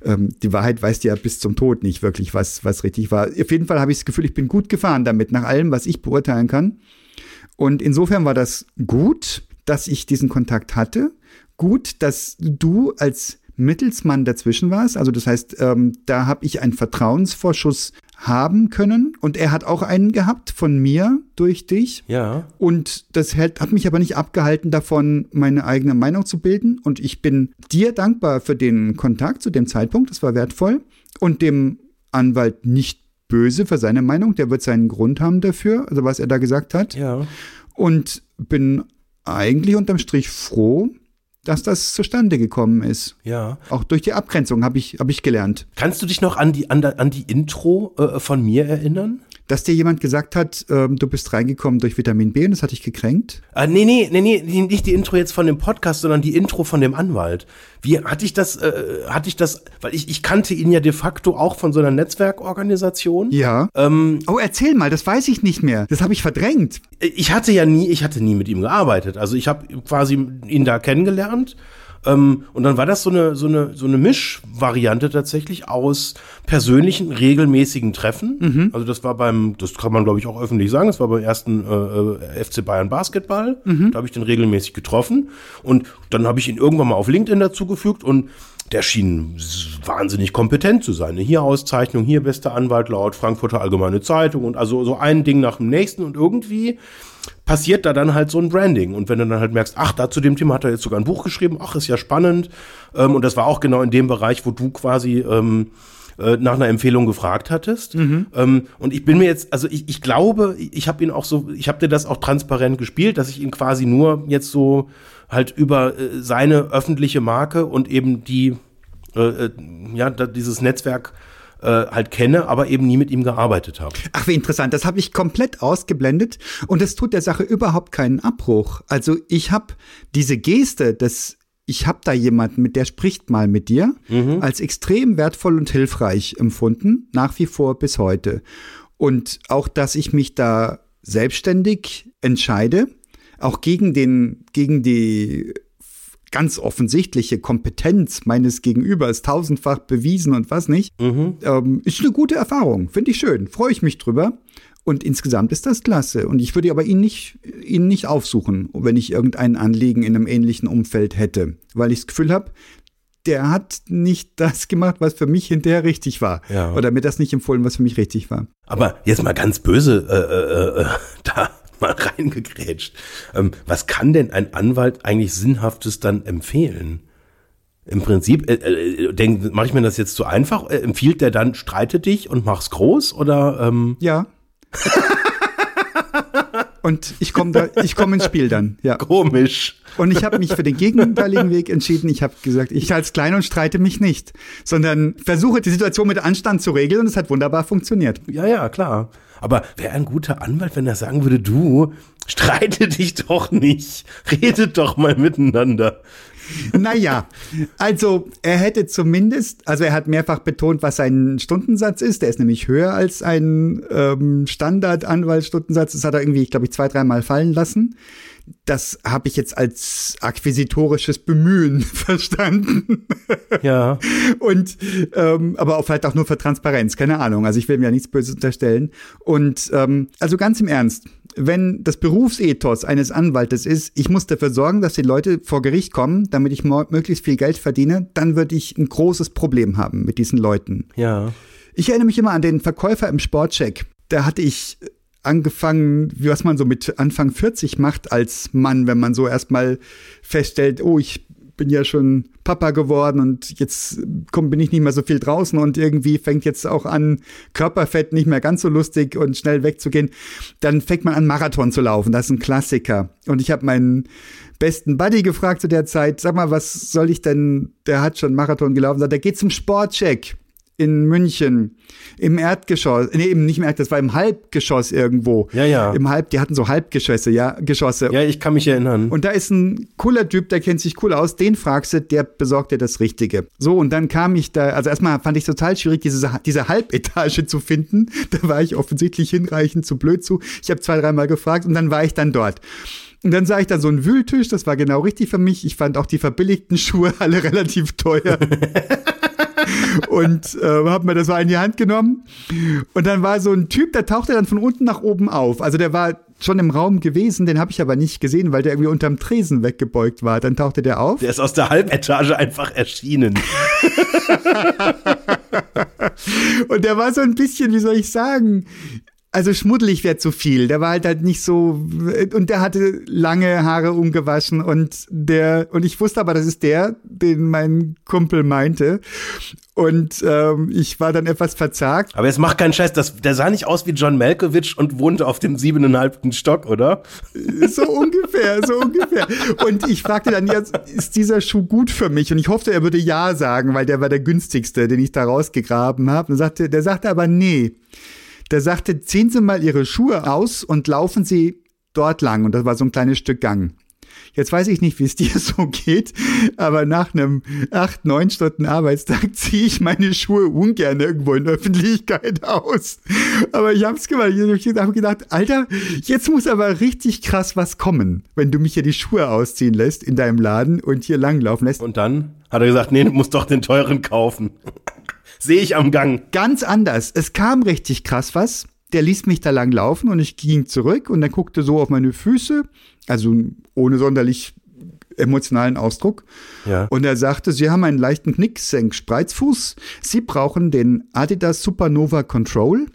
ähm, die Wahrheit weiß ja bis zum Tod nicht wirklich, was was richtig war. Auf jeden Fall habe ich das Gefühl, ich bin gut gefahren damit, nach allem, was ich beurteilen kann. Und insofern war das gut, dass ich diesen Kontakt hatte. Gut, dass du als Mittelsmann dazwischen warst. Also das heißt, ähm, da habe ich einen Vertrauensvorschuss haben können und er hat auch einen gehabt von mir durch dich. Ja. Und das hat, hat mich aber nicht abgehalten davon, meine eigene Meinung zu bilden. Und ich bin dir dankbar für den Kontakt zu dem Zeitpunkt. Das war wertvoll. Und dem Anwalt nicht böse für seine Meinung. Der wird seinen Grund haben dafür, also was er da gesagt hat. Ja. Und bin eigentlich unterm Strich froh, dass das zustande gekommen ist. Ja. Auch durch die Abgrenzung habe ich, hab ich gelernt. Kannst du dich noch an die, an, an die Intro äh, von mir erinnern? Dass dir jemand gesagt hat, ähm, du bist reingekommen durch Vitamin B und das hat dich gekränkt? Äh, nee, nee, nee, nee, nicht die Intro jetzt von dem Podcast, sondern die Intro von dem Anwalt. Wie hatte ich das, äh, hatte ich das, weil ich, ich kannte ihn ja de facto auch von so einer Netzwerkorganisation. Ja. Ähm, oh, erzähl mal, das weiß ich nicht mehr. Das habe ich verdrängt. Ich hatte ja nie, ich hatte nie mit ihm gearbeitet. Also ich habe quasi ihn da kennengelernt Ähm, und dann war das so eine, so eine, so eine Mischvariante tatsächlich aus persönlichen, regelmäßigen Treffen. Mhm. Also das war beim, das kann man glaube ich auch öffentlich sagen, das war beim ersten äh, äh FC Bayern Basketball. Mhm. Da habe ich den regelmäßig getroffen. Und dann habe ich ihn irgendwann mal auf LinkedIn dazugefügt und der schien wahnsinnig kompetent zu sein. Hier Auszeichnung, hier bester Anwalt laut Frankfurter Allgemeine Zeitung und also so ein Ding nach dem nächsten und irgendwie passiert da dann halt so ein Branding. Und wenn du dann halt merkst, ach, da zu dem Thema hat er jetzt sogar ein Buch geschrieben, ach, ist ja spannend. Ähm, und das war auch genau in dem Bereich, wo du quasi ähm, äh, nach einer Empfehlung gefragt hattest. Ähm, und ich bin mir jetzt, also ich, ich glaube, ich habe ihn auch so, ich habe dir das auch transparent gespielt, dass ich ihn quasi nur jetzt so halt über äh, seine öffentliche Marke und eben die, äh, äh, ja, da, dieses Netzwerk äh, halt kenne, aber eben nie mit ihm gearbeitet habe. Ach, wie interessant. Das habe ich komplett ausgeblendet und es tut der Sache überhaupt keinen Abbruch. Also ich habe diese Geste des ich habe da jemanden, mit der spricht mal mit dir, als extrem wertvoll und hilfreich empfunden, nach wie vor bis heute. Und auch, dass ich mich da selbstständig entscheide, auch gegen den, gegen die ganz offensichtliche Kompetenz meines Gegenübers, tausendfach bewiesen und was nicht, ähm, ist eine gute Erfahrung. Finde ich schön. Freue ich mich drüber. Und insgesamt ist das klasse. Und ich würde aber ihn nicht, ihn nicht aufsuchen, wenn ich irgendein Anliegen in einem ähnlichen Umfeld hätte. Weil ich das Gefühl habe, der hat nicht das gemacht, was für mich hinterher richtig war. Ja. Oder mir das nicht empfohlen, was für mich richtig war. Aber jetzt mal ganz böse äh, äh, äh, *laughs* da mal reingegrätscht. Ähm, was kann denn ein Anwalt eigentlich Sinnhaftes dann empfehlen? Im Prinzip, äh, äh, mache ich mir das jetzt zu einfach? Äh, empfiehlt der dann, streite dich und mach's groß? Oder ähm, Ja. *laughs* Und ich komme da, ich komme ins Spiel dann, ja. komisch? Und ich habe mich für den gegenteiligen Weg entschieden. Ich habe gesagt, ich als klein und streite mich nicht, sondern versuche die Situation mit Anstand zu regeln und es hat wunderbar funktioniert. Ja, ja, klar. Aber wäre ein guter Anwalt, wenn er sagen würde, du, streite dich doch nicht. Redet doch mal miteinander. Naja, also er hätte zumindest, also er hat mehrfach betont, was sein Stundensatz ist. Der ist nämlich höher als ein ähm, Standard-Anwaltsstundensatz. Das hat er irgendwie, glaube ich, zwei, dreimal fallen lassen. Das habe ich jetzt als akquisitorisches Bemühen *laughs* verstanden. Ja. Und ähm, aber auch vielleicht auch nur für Transparenz, keine Ahnung. Also ich will mir ja nichts Böses unterstellen. Und ähm, also ganz im Ernst, wenn das Berufsethos eines Anwaltes ist, ich muss dafür sorgen, dass die Leute vor Gericht kommen, damit ich möglichst viel Geld verdiene, dann würde ich ein großes Problem haben mit diesen Leuten. Ja. Ich erinnere mich immer an den Verkäufer im Sportcheck. Da hatte ich angefangen, wie was man so mit Anfang 40 macht als Mann, wenn man so erstmal feststellt, oh, ich bin ja schon Papa geworden und jetzt komm, bin ich nicht mehr so viel draußen und irgendwie fängt jetzt auch an, Körperfett nicht mehr ganz so lustig und schnell wegzugehen. Dann fängt man an, Marathon zu laufen. Das ist ein Klassiker. Und ich habe meinen besten Buddy gefragt zu der Zeit, sag mal, was soll ich denn, der hat schon Marathon gelaufen, sagt, der geht zum Sportcheck in München im Erdgeschoss, nee, eben nicht im Erdgeschoss, das war im Halbgeschoss irgendwo. Ja, ja. Im Halb, die hatten so Halbgeschosse, ja, Geschosse. Ja, ich kann mich erinnern. Und da ist ein cooler Typ, der kennt sich cool aus, den fragst du, der besorgt dir das Richtige. So, und dann kam ich da, also erstmal fand ich total schwierig, diese, diese Halbetage *laughs* zu finden. Da war ich offensichtlich hinreichend zu blöd zu. Ich habe zwei, dreimal gefragt und dann war ich dann dort. Und dann sah ich da so einen Wühltisch, das war genau richtig für mich. Ich fand auch die verbilligten Schuhe *laughs* alle relativ teuer. *laughs* und äh, habe mir das mal in die Hand genommen. Und dann war so ein Typ, der tauchte dann von unten nach oben auf. Also der war schon im Raum gewesen, den habe ich aber nicht gesehen, weil der irgendwie unterm Tresen weggebeugt war. Dann tauchte der auf. Der ist aus der Halbetage einfach erschienen. *laughs* Und der war so ein bisschen, wie soll ich sagen, also schmuddelig wäre zu viel. Der war halt halt nicht so und der hatte lange Haare ungewaschen und der und ich wusste aber, das ist der, den mein Kumpel meinte. Und ähm, ich war dann etwas verzagt. Aber jetzt macht keinen Scheiß, das, der sah nicht aus wie John Malkovich und wohnte auf dem siebeneinhalbten Stock, oder? So ungefähr, so ungefähr. Und ich fragte dann, ja, ist dieser Schuh gut für mich? Und ich hoffte, er würde ja sagen, weil der war der günstigste, den ich da rausgegraben habe. Und sagte, der sagte aber nee. Der sagte, ziehen Sie mal Ihre Schuhe aus und laufen Sie dort lang. Und das war so ein kleines Stück Gang. Jetzt weiß ich nicht, wie es *laughs* dir so geht, aber nach einem acht, neun Stunden Arbeitstag *laughs* ziehe ich meine Schuhe ungern irgendwo in der Öffentlichkeit *laughs* aus. Aber ich habe es gemacht. Ich habe gedacht, Alter, jetzt muss aber richtig krass was kommen, wenn du mich hier die Schuhe ausziehen lässt in deinem Laden und hier langlaufen lässt. Und dann hat er gesagt, nee, du musst doch den teuren kaufen. Sehe ich am Gang. Ganz anders. Es kam richtig krass was. Der ließ mich da lang laufen und ich ging zurück und er guckte so auf meine Füße, also ohne sonderlich emotionalen Ausdruck. Ja. Und er sagte, Sie haben einen leichten Knicksenk Spreizfuß. Sie brauchen den Adidas Supernova Control.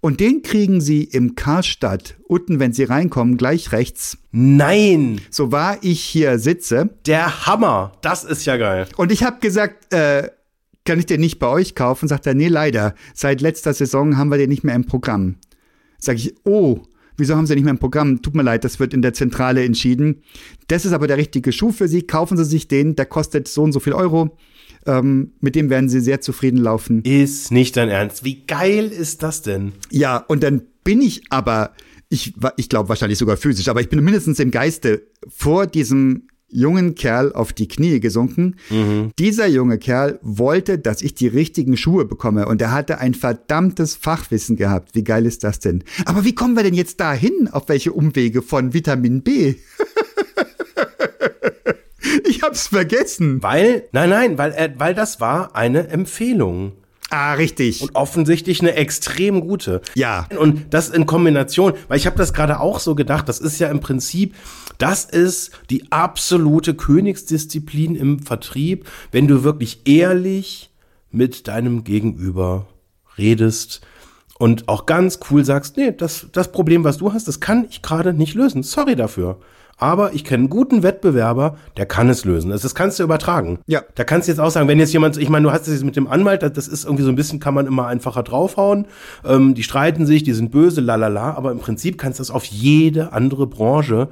Und den kriegen Sie im Karstadt, unten, wenn Sie reinkommen, gleich rechts. Nein, So war ich hier sitze. der Hammer. Das ist ja geil. Und ich habe gesagt, äh, kann ich den nicht bei euch kaufen? Sagt er, nee, leider. Seit letzter Saison haben wir den nicht mehr im Programm. Sag ich, oh, wieso haben Sie nicht mehr im Programm? Tut mir leid, das wird in der Zentrale entschieden. Das ist aber der richtige Schuh für Sie. Kaufen Sie sich den, der kostet so und so viel Euro. Ähm, mit dem werden Sie sehr zufrieden laufen. Ist nicht dein Ernst. Wie geil ist das denn? Ja, und dann bin ich aber, ich, ich glaube wahrscheinlich sogar physisch, aber ich bin mindestens im Geiste vor diesem jungen Kerl auf die Knie gesunken. Dieser junge Kerl wollte, dass ich die richtigen Schuhe bekomme und er hatte ein verdammtes Fachwissen gehabt. Wie geil ist das denn? Aber wie kommen wir denn jetzt dahin? Auf welche Umwege von Vitamin B? *laughs* ich hab's vergessen. Weil, nein, nein, weil, weil das war eine Empfehlung. Ah, richtig. Und offensichtlich eine extrem gute. Ja. Und das in Kombination, weil ich habe das gerade auch so gedacht, das ist ja im Prinzip, das ist die absolute Königsdisziplin im Vertrieb, wenn du wirklich ehrlich mit deinem Gegenüber redest und auch ganz cool sagst, nee, das, das Problem, was du hast, das kann ich gerade nicht lösen. Sorry dafür. Aber ich kenne einen guten Wettbewerber, der kann es lösen. Das, das kannst du übertragen. Ja. Da kannst du jetzt auch sagen, wenn jetzt jemand, ich meine, du hast es jetzt mit dem Anwalt, das- das ist irgendwie so ein bisschen, kann man immer einfacher draufhauen. Ähm, die streiten sich, die sind böse, lalala, aber im Prinzip kannst du das auf jede andere Branche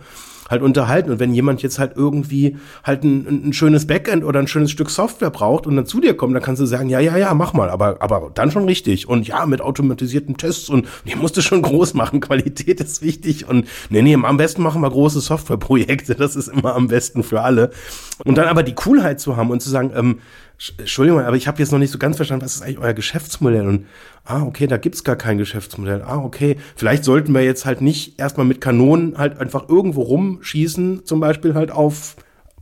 halt unterhalten. Und wenn jemand jetzt halt irgendwie halt ein, ein schönes Backend oder ein schönes Stück Software braucht und dann zu dir kommt, dann kannst du sagen, ja, ja, ja, mach mal, aber, aber dann schon richtig. Und ja, mit automatisierten Tests und die musst du schon groß machen. *laughs* Qualität ist wichtig. Und nee, nee, am besten machen wir große Softwareprojekte. Das ist immer am besten für alle. Und dann aber die Coolheit zu haben und zu sagen, ähm, Entschuldigung, aber ich habe jetzt noch nicht so ganz verstanden, was ist eigentlich euer Geschäftsmodell? Und ah, okay, da gibt's gar kein Geschäftsmodell. Ah, okay, vielleicht sollten wir jetzt halt nicht erstmal mit Kanonen halt einfach irgendwo rumschießen, zum Beispiel halt auf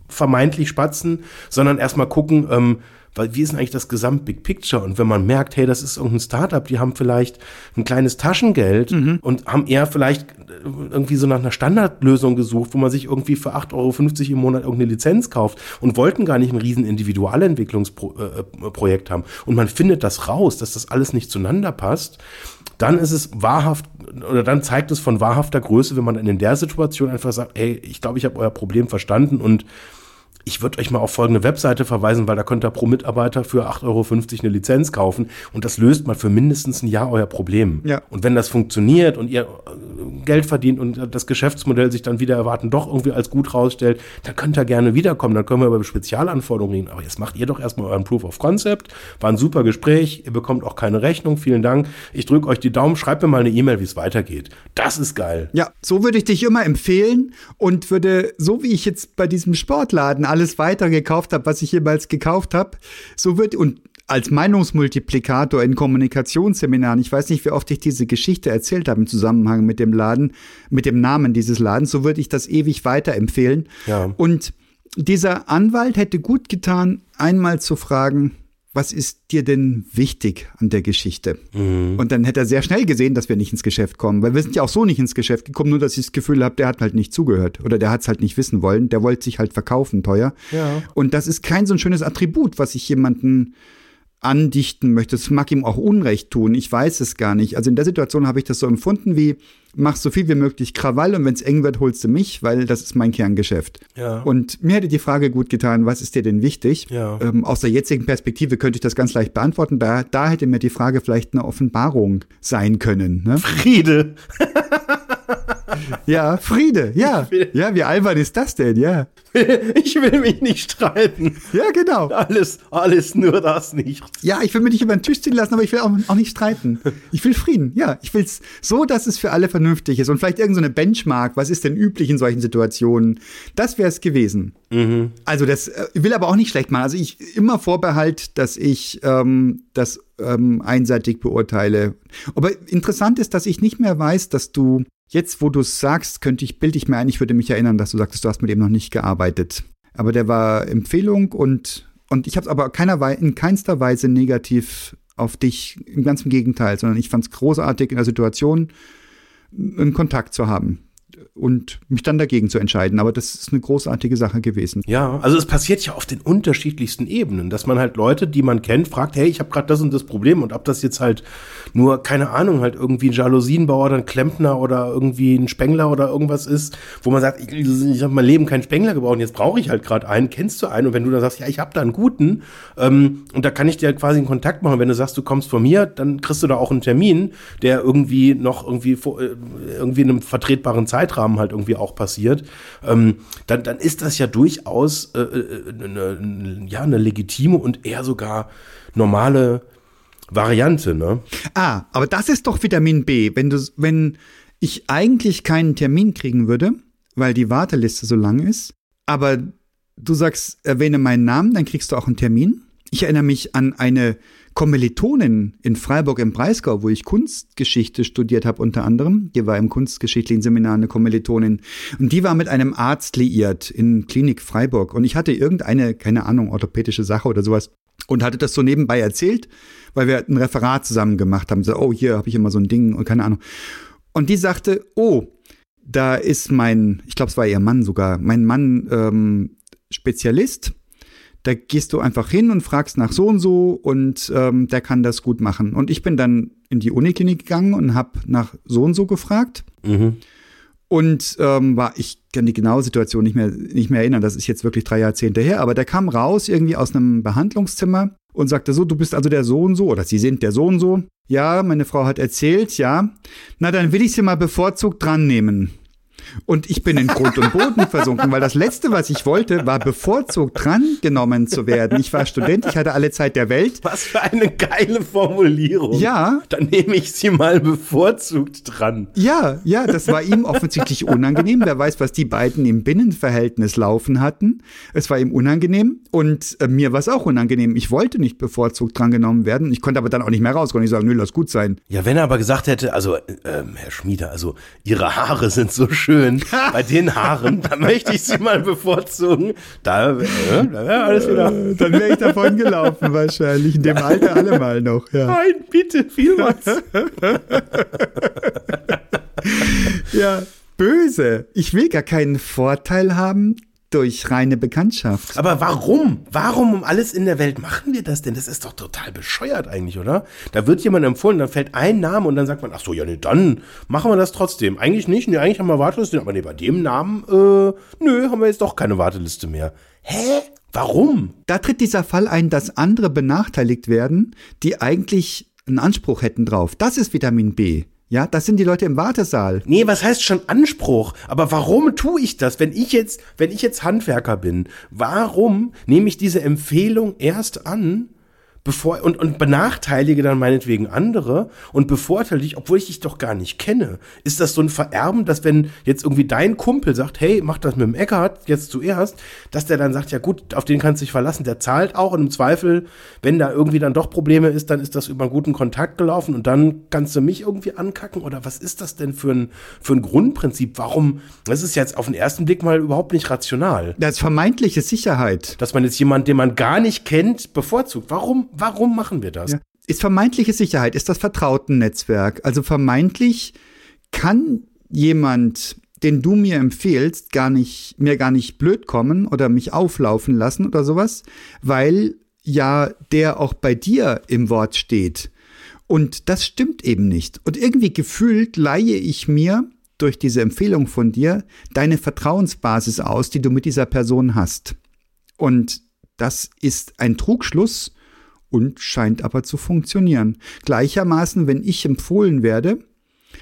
vermeintlich Spatzen, sondern erstmal gucken, ähm, weil wie ist denn eigentlich das Gesamt-Big Picture? Und wenn man merkt, hey, das ist irgendein Startup, die haben vielleicht ein kleines Taschengeld und haben eher vielleicht äh, irgendwie so nach einer Standardlösung gesucht, wo man sich irgendwie für 8,50 Euro im Monat irgendeine Lizenz kauft und wollten gar nicht ein riesen Individualentwicklungsprojekt haben. Und man findet das raus, dass das alles nicht zueinander passt, dann ist es wahrhaft oder dann zeigt es von wahrhafter Größe, wenn man dann in der Situation einfach sagt, hey, ich glaube, ich habe euer Problem verstanden und ich würde euch mal auf folgende Webseite verweisen, weil da könnt ihr pro Mitarbeiter für 8,50 Euro eine Lizenz kaufen und das löst mal für mindestens ein Jahr euer Problem. Ja. Und wenn das funktioniert und ihr Geld verdient und das Geschäftsmodell sich dann wieder erwarten doch irgendwie als gut rausstellt, dann könnt ihr gerne wiederkommen, dann können wir über Spezialanforderungen reden. Aber jetzt macht ihr doch erstmal euren Proof of Concept. War ein super Gespräch, ihr bekommt auch keine Rechnung, vielen Dank. Ich drücke euch die Daumen, schreibt mir mal eine E-Mail, wie es weitergeht. Das ist geil. Ja, so würde ich dich immer empfehlen und würde, so wie ich jetzt bei diesem Sportladen alles weiter gekauft habe, was ich jemals gekauft habe, so wird und als Meinungsmultiplikator in Kommunikationsseminaren, ich weiß nicht, wie oft ich diese Geschichte erzählt habe im Zusammenhang mit dem Laden, mit dem Namen dieses Ladens, so würde ich das ewig weiterempfehlen. Ja. Und dieser Anwalt hätte gut getan, einmal zu fragen, was ist dir denn wichtig an der Geschichte? Und dann hätte er sehr schnell gesehen, dass wir nicht ins Geschäft kommen, weil wir sind ja auch so nicht ins Geschäft gekommen, nur dass ich das Gefühl habe, der hat halt nicht zugehört oder der hat es halt nicht wissen wollen, der wollte sich halt verkaufen teuer. Ja. Und das ist kein so ein schönes Attribut, was ich jemanden andichten möchte. Das mag ihm auch Unrecht tun. Ich weiß es gar nicht. Also in der Situation habe ich das so empfunden wie, mach so viel wie möglich Krawall und wenn es eng wird, holst du mich, weil das ist mein Kerngeschäft. Ja. Und mir hätte die Frage gut getan, was ist dir denn wichtig? Ja. Ähm, aus der jetzigen Perspektive könnte ich das ganz leicht beantworten. Da, da hätte mir die Frage vielleicht eine Offenbarung sein können. Ne? Friede. *laughs* Ja, Friede, ja. Ja, wie albern ist das denn, ja. *laughs* Ich will mich nicht streiten. Ja, genau. Alles, alles nur das nicht. Ja, ich will mich nicht über den Tisch ziehen lassen, aber ich will auch, auch nicht streiten. Ich will Frieden, ja. Ich will es so, dass es für alle vernünftig ist. Und vielleicht irgendeine so Benchmark, was ist denn üblich in solchen Situationen? Das wäre es gewesen. Mhm. Also das äh, will aber auch nicht schlecht machen. Also ich immer Vorbehalt, dass ich ähm, das ähm, einseitig beurteile. Aber interessant ist, dass ich nicht mehr weiß, dass du Jetzt, wo du es sagst, könnte ich, bilde ich mir ein, ich würde mich erinnern, dass du sagtest, du hast mit ihm noch nicht gearbeitet. Aber der war Empfehlung und, und ich habe es aber keiner, in keinster Weise negativ auf dich, im ganzen Gegenteil, sondern ich fand es großartig in der Situation, einen Kontakt zu haben und mich dann dagegen zu entscheiden. Aber das ist eine großartige Sache gewesen. Ja, also es passiert ja auf den unterschiedlichsten Ebenen, dass man halt Leute, die man kennt, fragt, hey, ich habe gerade das und das Problem. Und ob das jetzt halt nur, keine Ahnung, halt irgendwie ein Jalousienbauer oder ein Klempner oder irgendwie ein Spengler oder irgendwas ist, wo man sagt, ich, ich habe mein Leben keinen Spengler gebaut und jetzt brauche ich halt gerade einen, kennst du einen? Und wenn du dann sagst, ja, ich habe da einen guten ähm, und da kann ich dir quasi einen Kontakt machen, wenn du sagst, du kommst von mir, dann kriegst du da auch einen Termin, der irgendwie noch irgendwie äh, irgendwie in einem vertretbaren Zeitrahmen halt irgendwie auch passiert, ähm, dann, dann ist das ja durchaus äh, eine, äh, ja, eine legitime und eher sogar normale Variante, ne? Ah, aber das ist doch Vitamin B. Wenn du, wenn ich eigentlich keinen Termin kriegen würde, weil die Warteliste so lang ist, aber du sagst, erwähne meinen Namen, dann kriegst du auch einen Termin. Ich erinnere mich an eine Kommilitonin in Freiburg im Breisgau, wo ich Kunstgeschichte studiert habe unter anderem. Die war im kunstgeschichtlichen Seminar eine Kommilitonin. Und die war mit einem Arzt liiert in Klinik Freiburg. Und ich hatte irgendeine, keine Ahnung, orthopädische Sache oder sowas und hatte das so nebenbei erzählt, weil wir ein Referat zusammen gemacht haben. So, oh, hier habe ich immer so ein Ding und keine Ahnung. Und die sagte, oh, da ist mein, ich glaube, es war ihr Mann sogar, mein Mann ähm, Spezialist da gehst du einfach hin und fragst nach so und so und ähm, der kann das gut machen. Und ich bin dann in die Uniklinik gegangen und habe nach so und so gefragt. Mhm. Und ähm, war, ich kann die genaue Situation nicht mehr, nicht mehr erinnern, das ist jetzt wirklich drei Jahrzehnte her, aber der kam raus irgendwie aus einem Behandlungszimmer und sagte so, du bist also der so und so oder sie sind der so und so. Ja, meine Frau hat erzählt, ja. Na, dann will ich sie mal bevorzugt dran nehmen. Und ich bin in Grund und Boden versunken, weil das Letzte, was ich wollte, war bevorzugt drangenommen zu werden. Ich war Student, ich hatte alle Zeit der Welt. Was für eine geile Formulierung. Ja. Dann nehme ich sie mal bevorzugt dran. Ja, ja, das war ihm offensichtlich unangenehm. Wer weiß, was die beiden im Binnenverhältnis laufen hatten. Es war ihm unangenehm und äh, mir war es auch unangenehm. Ich wollte nicht bevorzugt drangenommen werden. Ich konnte aber dann auch nicht mehr raus. Konnte ich sagen, nö, lass gut sein. Ja, wenn er aber gesagt hätte, also, äh, Herr Schmieder, also, Ihre Haare sind so schön schön. Bei den Haaren, da möchte ich sie mal bevorzugen. Da, äh, da wäre alles wieder. Dann wäre ich davon gelaufen wahrscheinlich. In dem Alter alle mal noch. Ja. Nein, bitte, vielmals. *laughs* ja, böse. Ich will gar keinen Vorteil haben durch reine Bekanntschaft. Aber warum? Warum um alles in der Welt machen wir das denn? Das ist doch total bescheuert eigentlich, oder? Da wird jemand empfohlen, dann fällt ein Name und dann sagt man, ach so, ja, nee, dann machen wir das trotzdem. Eigentlich nicht, nee, eigentlich haben wir Warteliste, aber nee, bei dem Namen, äh, nö, haben wir jetzt doch keine Warteliste mehr. Hä? Warum? Da tritt dieser Fall ein, dass andere benachteiligt werden, die eigentlich einen Anspruch hätten drauf. Das ist Vitamin B. Ja, das sind die Leute im Wartesaal. Nee, was heißt schon Anspruch? Aber warum tue ich das, wenn ich jetzt, wenn ich jetzt Handwerker bin? Warum nehme ich diese Empfehlung erst an, bevor und, und benachteilige dann meinetwegen andere und bevorteile dich, obwohl ich dich doch gar nicht kenne. Ist das so ein Vererben, dass wenn jetzt irgendwie dein Kumpel sagt, hey, mach das mit dem Eckart jetzt zuerst, dass der dann sagt, ja gut, auf den kannst du dich verlassen, der zahlt auch und im Zweifel, wenn da irgendwie dann doch Probleme ist, dann ist das über einen guten Kontakt gelaufen und dann kannst du mich irgendwie ankacken oder was ist das denn für ein, für ein Grundprinzip? Warum? Das ist jetzt auf den ersten Blick mal überhaupt nicht rational. Das ist vermeintliche Sicherheit. Dass man jetzt jemanden, den man gar nicht kennt, bevorzugt. Warum? Warum machen wir das? Ja. Ist vermeintliche Sicherheit, ist das Vertrautennetzwerk. Also vermeintlich kann jemand, den du mir empfehlst, gar nicht, mir gar nicht blöd kommen oder mich auflaufen lassen oder sowas, weil ja der auch bei dir im Wort steht. Und das stimmt eben nicht. Und irgendwie gefühlt leihe ich mir durch diese Empfehlung von dir deine Vertrauensbasis aus, die du mit dieser Person hast. Und das ist ein Trugschluss und scheint aber zu funktionieren. Gleichermaßen, wenn ich empfohlen werde,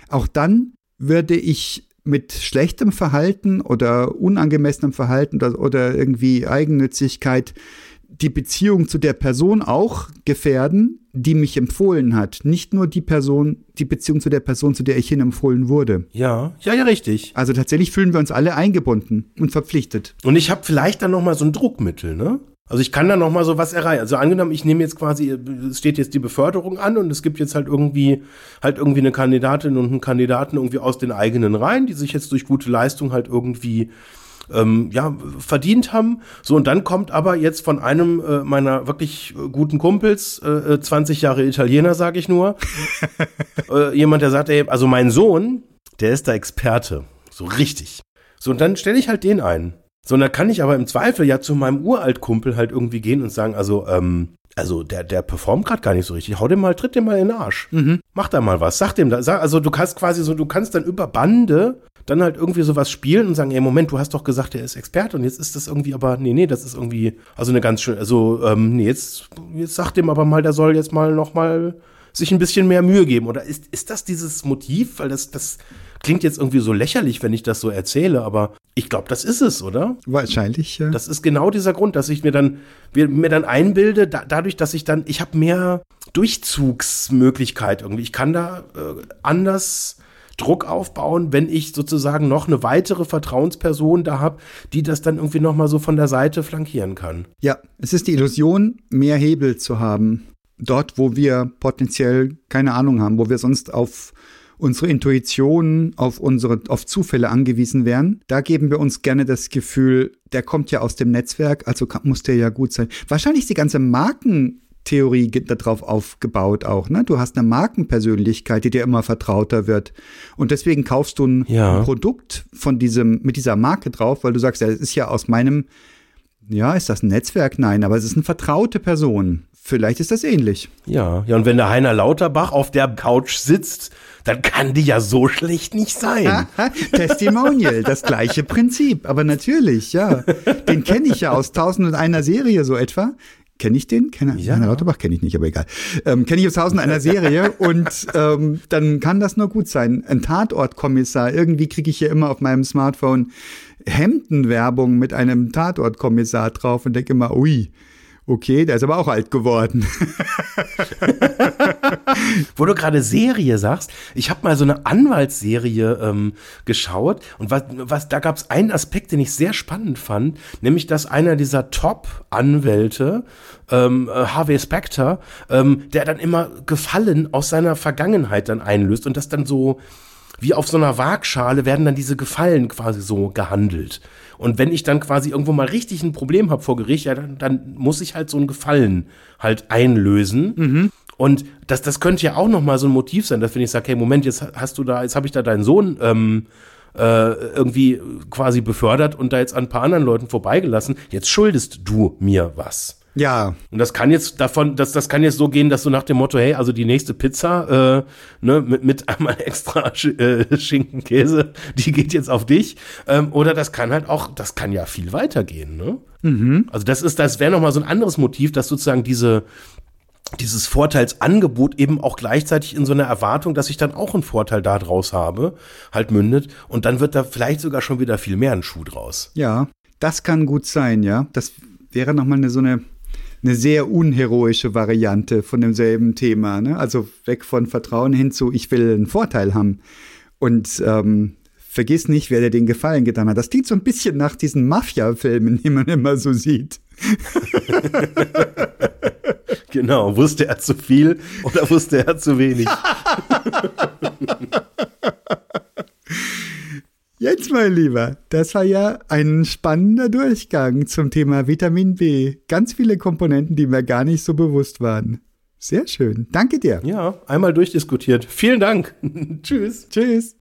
auch dann würde ich mit schlechtem Verhalten oder unangemessenem Verhalten oder, oder irgendwie Eigennützigkeit die Beziehung zu der Person auch gefährden, die mich empfohlen hat. Nicht nur die Person, die Beziehung zu der Person, zu der ich hin empfohlen wurde. Ja, ja, ja, richtig. Also tatsächlich fühlen wir uns alle eingebunden und verpflichtet. Und ich habe vielleicht dann noch mal so ein Druckmittel, ne? Also ich kann da noch mal so was erreichen. Also angenommen, ich nehme jetzt quasi, es steht jetzt die Beförderung an und es gibt jetzt halt irgendwie halt irgendwie eine Kandidatin und einen Kandidaten irgendwie aus den eigenen Reihen, die sich jetzt durch gute Leistung halt irgendwie ähm, ja, verdient haben. So, und dann kommt aber jetzt von einem äh, meiner wirklich äh, guten Kumpels, äh, 20 äh, Jahre Italiener, sage ich nur, *laughs* äh, jemand, der sagt, ey, also mein Sohn, der ist da Experte. So richtig. So, und dann stelle ich halt den ein. So, und dann kann ich aber im Zweifel ja zu meinem Uraltkumpel halt irgendwie gehen und sagen, also, ähm, also der, der performt gerade gar nicht so richtig. Hau dem mal, tritt dem mal in den Arsch. Mhm. Mach da mal was. Sag dem da, sag, also du kannst quasi so, du kannst dann über Bande dann halt irgendwie sowas spielen und sagen, ey, Moment, du hast doch gesagt, der ist Experte und jetzt ist das irgendwie aber, nee, nee, das ist irgendwie, also eine ganz schön, also, ähm, nee, jetzt, jetzt sag dem aber mal, der soll jetzt mal noch mal sich ein bisschen mehr Mühe geben. Oder ist, ist das dieses Motiv? Weil das, das klingt jetzt irgendwie so lächerlich, wenn ich das so erzähle, aber ich glaube, das ist es, oder? Wahrscheinlich, ja. Das ist genau dieser Grund, dass ich mir dann, mir, dann einbilde, da, dadurch, dass ich dann, ich habe mehr Durchzugsmöglichkeit irgendwie. Ich kann da äh, anders Druck aufbauen, wenn ich sozusagen noch eine weitere Vertrauensperson da habe, die das dann irgendwie noch mal so von der Seite flankieren kann. Ja, es ist die Illusion, mehr Hebel zu haben. Dort, wo wir potenziell keine Ahnung haben, wo wir sonst auf unsere Intuition, auf unsere, auf Zufälle angewiesen wären. Da geben wir uns gerne das Gefühl, der kommt ja aus dem Netzwerk, also muss der ja gut sein. Wahrscheinlich ist die ganze Marken Theorie darauf aufgebaut auch. Ne? Du hast eine Markenpersönlichkeit, die dir immer vertrauter wird. Und deswegen kaufst du ein ja. Produkt von diesem, mit dieser Marke drauf, weil du sagst, ja, es ist ja aus meinem, ja, ist das ein Netzwerk? Nein, aber es ist eine vertraute Person. Vielleicht ist das ähnlich. Ja, ja, und wenn der Heiner Lauterbach auf der Couch sitzt, dann kann die ja so schlecht nicht sein. Testimonial, das gleiche Prinzip, aber natürlich, ja. Den kenne ich ja aus Tausend und einer Serie so etwa. Kenne ich den? Kenne, ja. Heiner Lauterbach kenne ich nicht, aber egal. Ähm, kenne ich aus Tausend einer Serie und ähm, dann kann das nur gut sein. Ein Tatortkommissar, irgendwie kriege ich hier immer auf meinem Smartphone Hemdenwerbung mit einem Tatortkommissar drauf und denke immer, ui, Okay, der ist aber auch alt geworden. *laughs* Wo du gerade Serie sagst, ich habe mal so eine Anwaltsserie ähm, geschaut und was, was da gab es einen Aspekt, den ich sehr spannend fand, nämlich dass einer dieser Top-Anwälte, ähm, äh, Harvey Specter, ähm, der dann immer Gefallen aus seiner Vergangenheit dann einlöst und das dann so wie auf so einer Waagschale werden dann diese Gefallen quasi so gehandelt. Und wenn ich dann quasi irgendwo mal richtig ein Problem habe vor Gericht, ja, dann, dann muss ich halt so ein Gefallen halt einlösen. Mhm. Und das, das könnte ja auch noch mal so ein Motiv sein, dass wenn ich sage, hey, Moment, jetzt hast du da, jetzt habe ich da deinen Sohn ähm, äh, irgendwie quasi befördert und da jetzt an ein paar anderen Leuten vorbeigelassen. Jetzt schuldest du mir was. Ja. Und das kann jetzt davon, das, das kann jetzt so gehen, dass du nach dem Motto, hey, also die nächste Pizza, äh, ne, mit, mit einmal *laughs* extra Sch äh, Schinken, Käse, die geht jetzt auf dich. Ähm, oder das kann halt auch, das kann ja viel weitergehen, ne? Mhm. Also das ist, das wäre nochmal so ein anderes Motiv, dass sozusagen diese, dieses Vorteilsangebot eben auch gleichzeitig in so einer Erwartung, dass ich dann auch einen Vorteil daraus habe, halt mündet. Und dann wird da vielleicht sogar schon wieder viel mehr ein Schuh draus. Ja, das kann gut sein, ja. Das wäre nochmal eine, so eine eine sehr unheroische Variante von demselben Thema. Ne? Also weg von Vertrauen hin zu, ich will einen Vorteil haben. Und ähm, vergiss nicht, wer dir den Gefallen getan hat. Das klingt so ein bisschen nach diesen Mafia-Filmen, die man immer so sieht. *laughs* genau, wusste er zu viel oder wusste er zu wenig? *laughs* Jetzt, mein Lieber, das war ja ein spannender Durchgang zum Thema Vitamin B. Ganz viele Komponenten, die mir gar nicht so bewusst waren. Sehr schön. Danke dir. Ja, einmal durchdiskutiert. Vielen Dank. *laughs* Tschüss. Tschüss.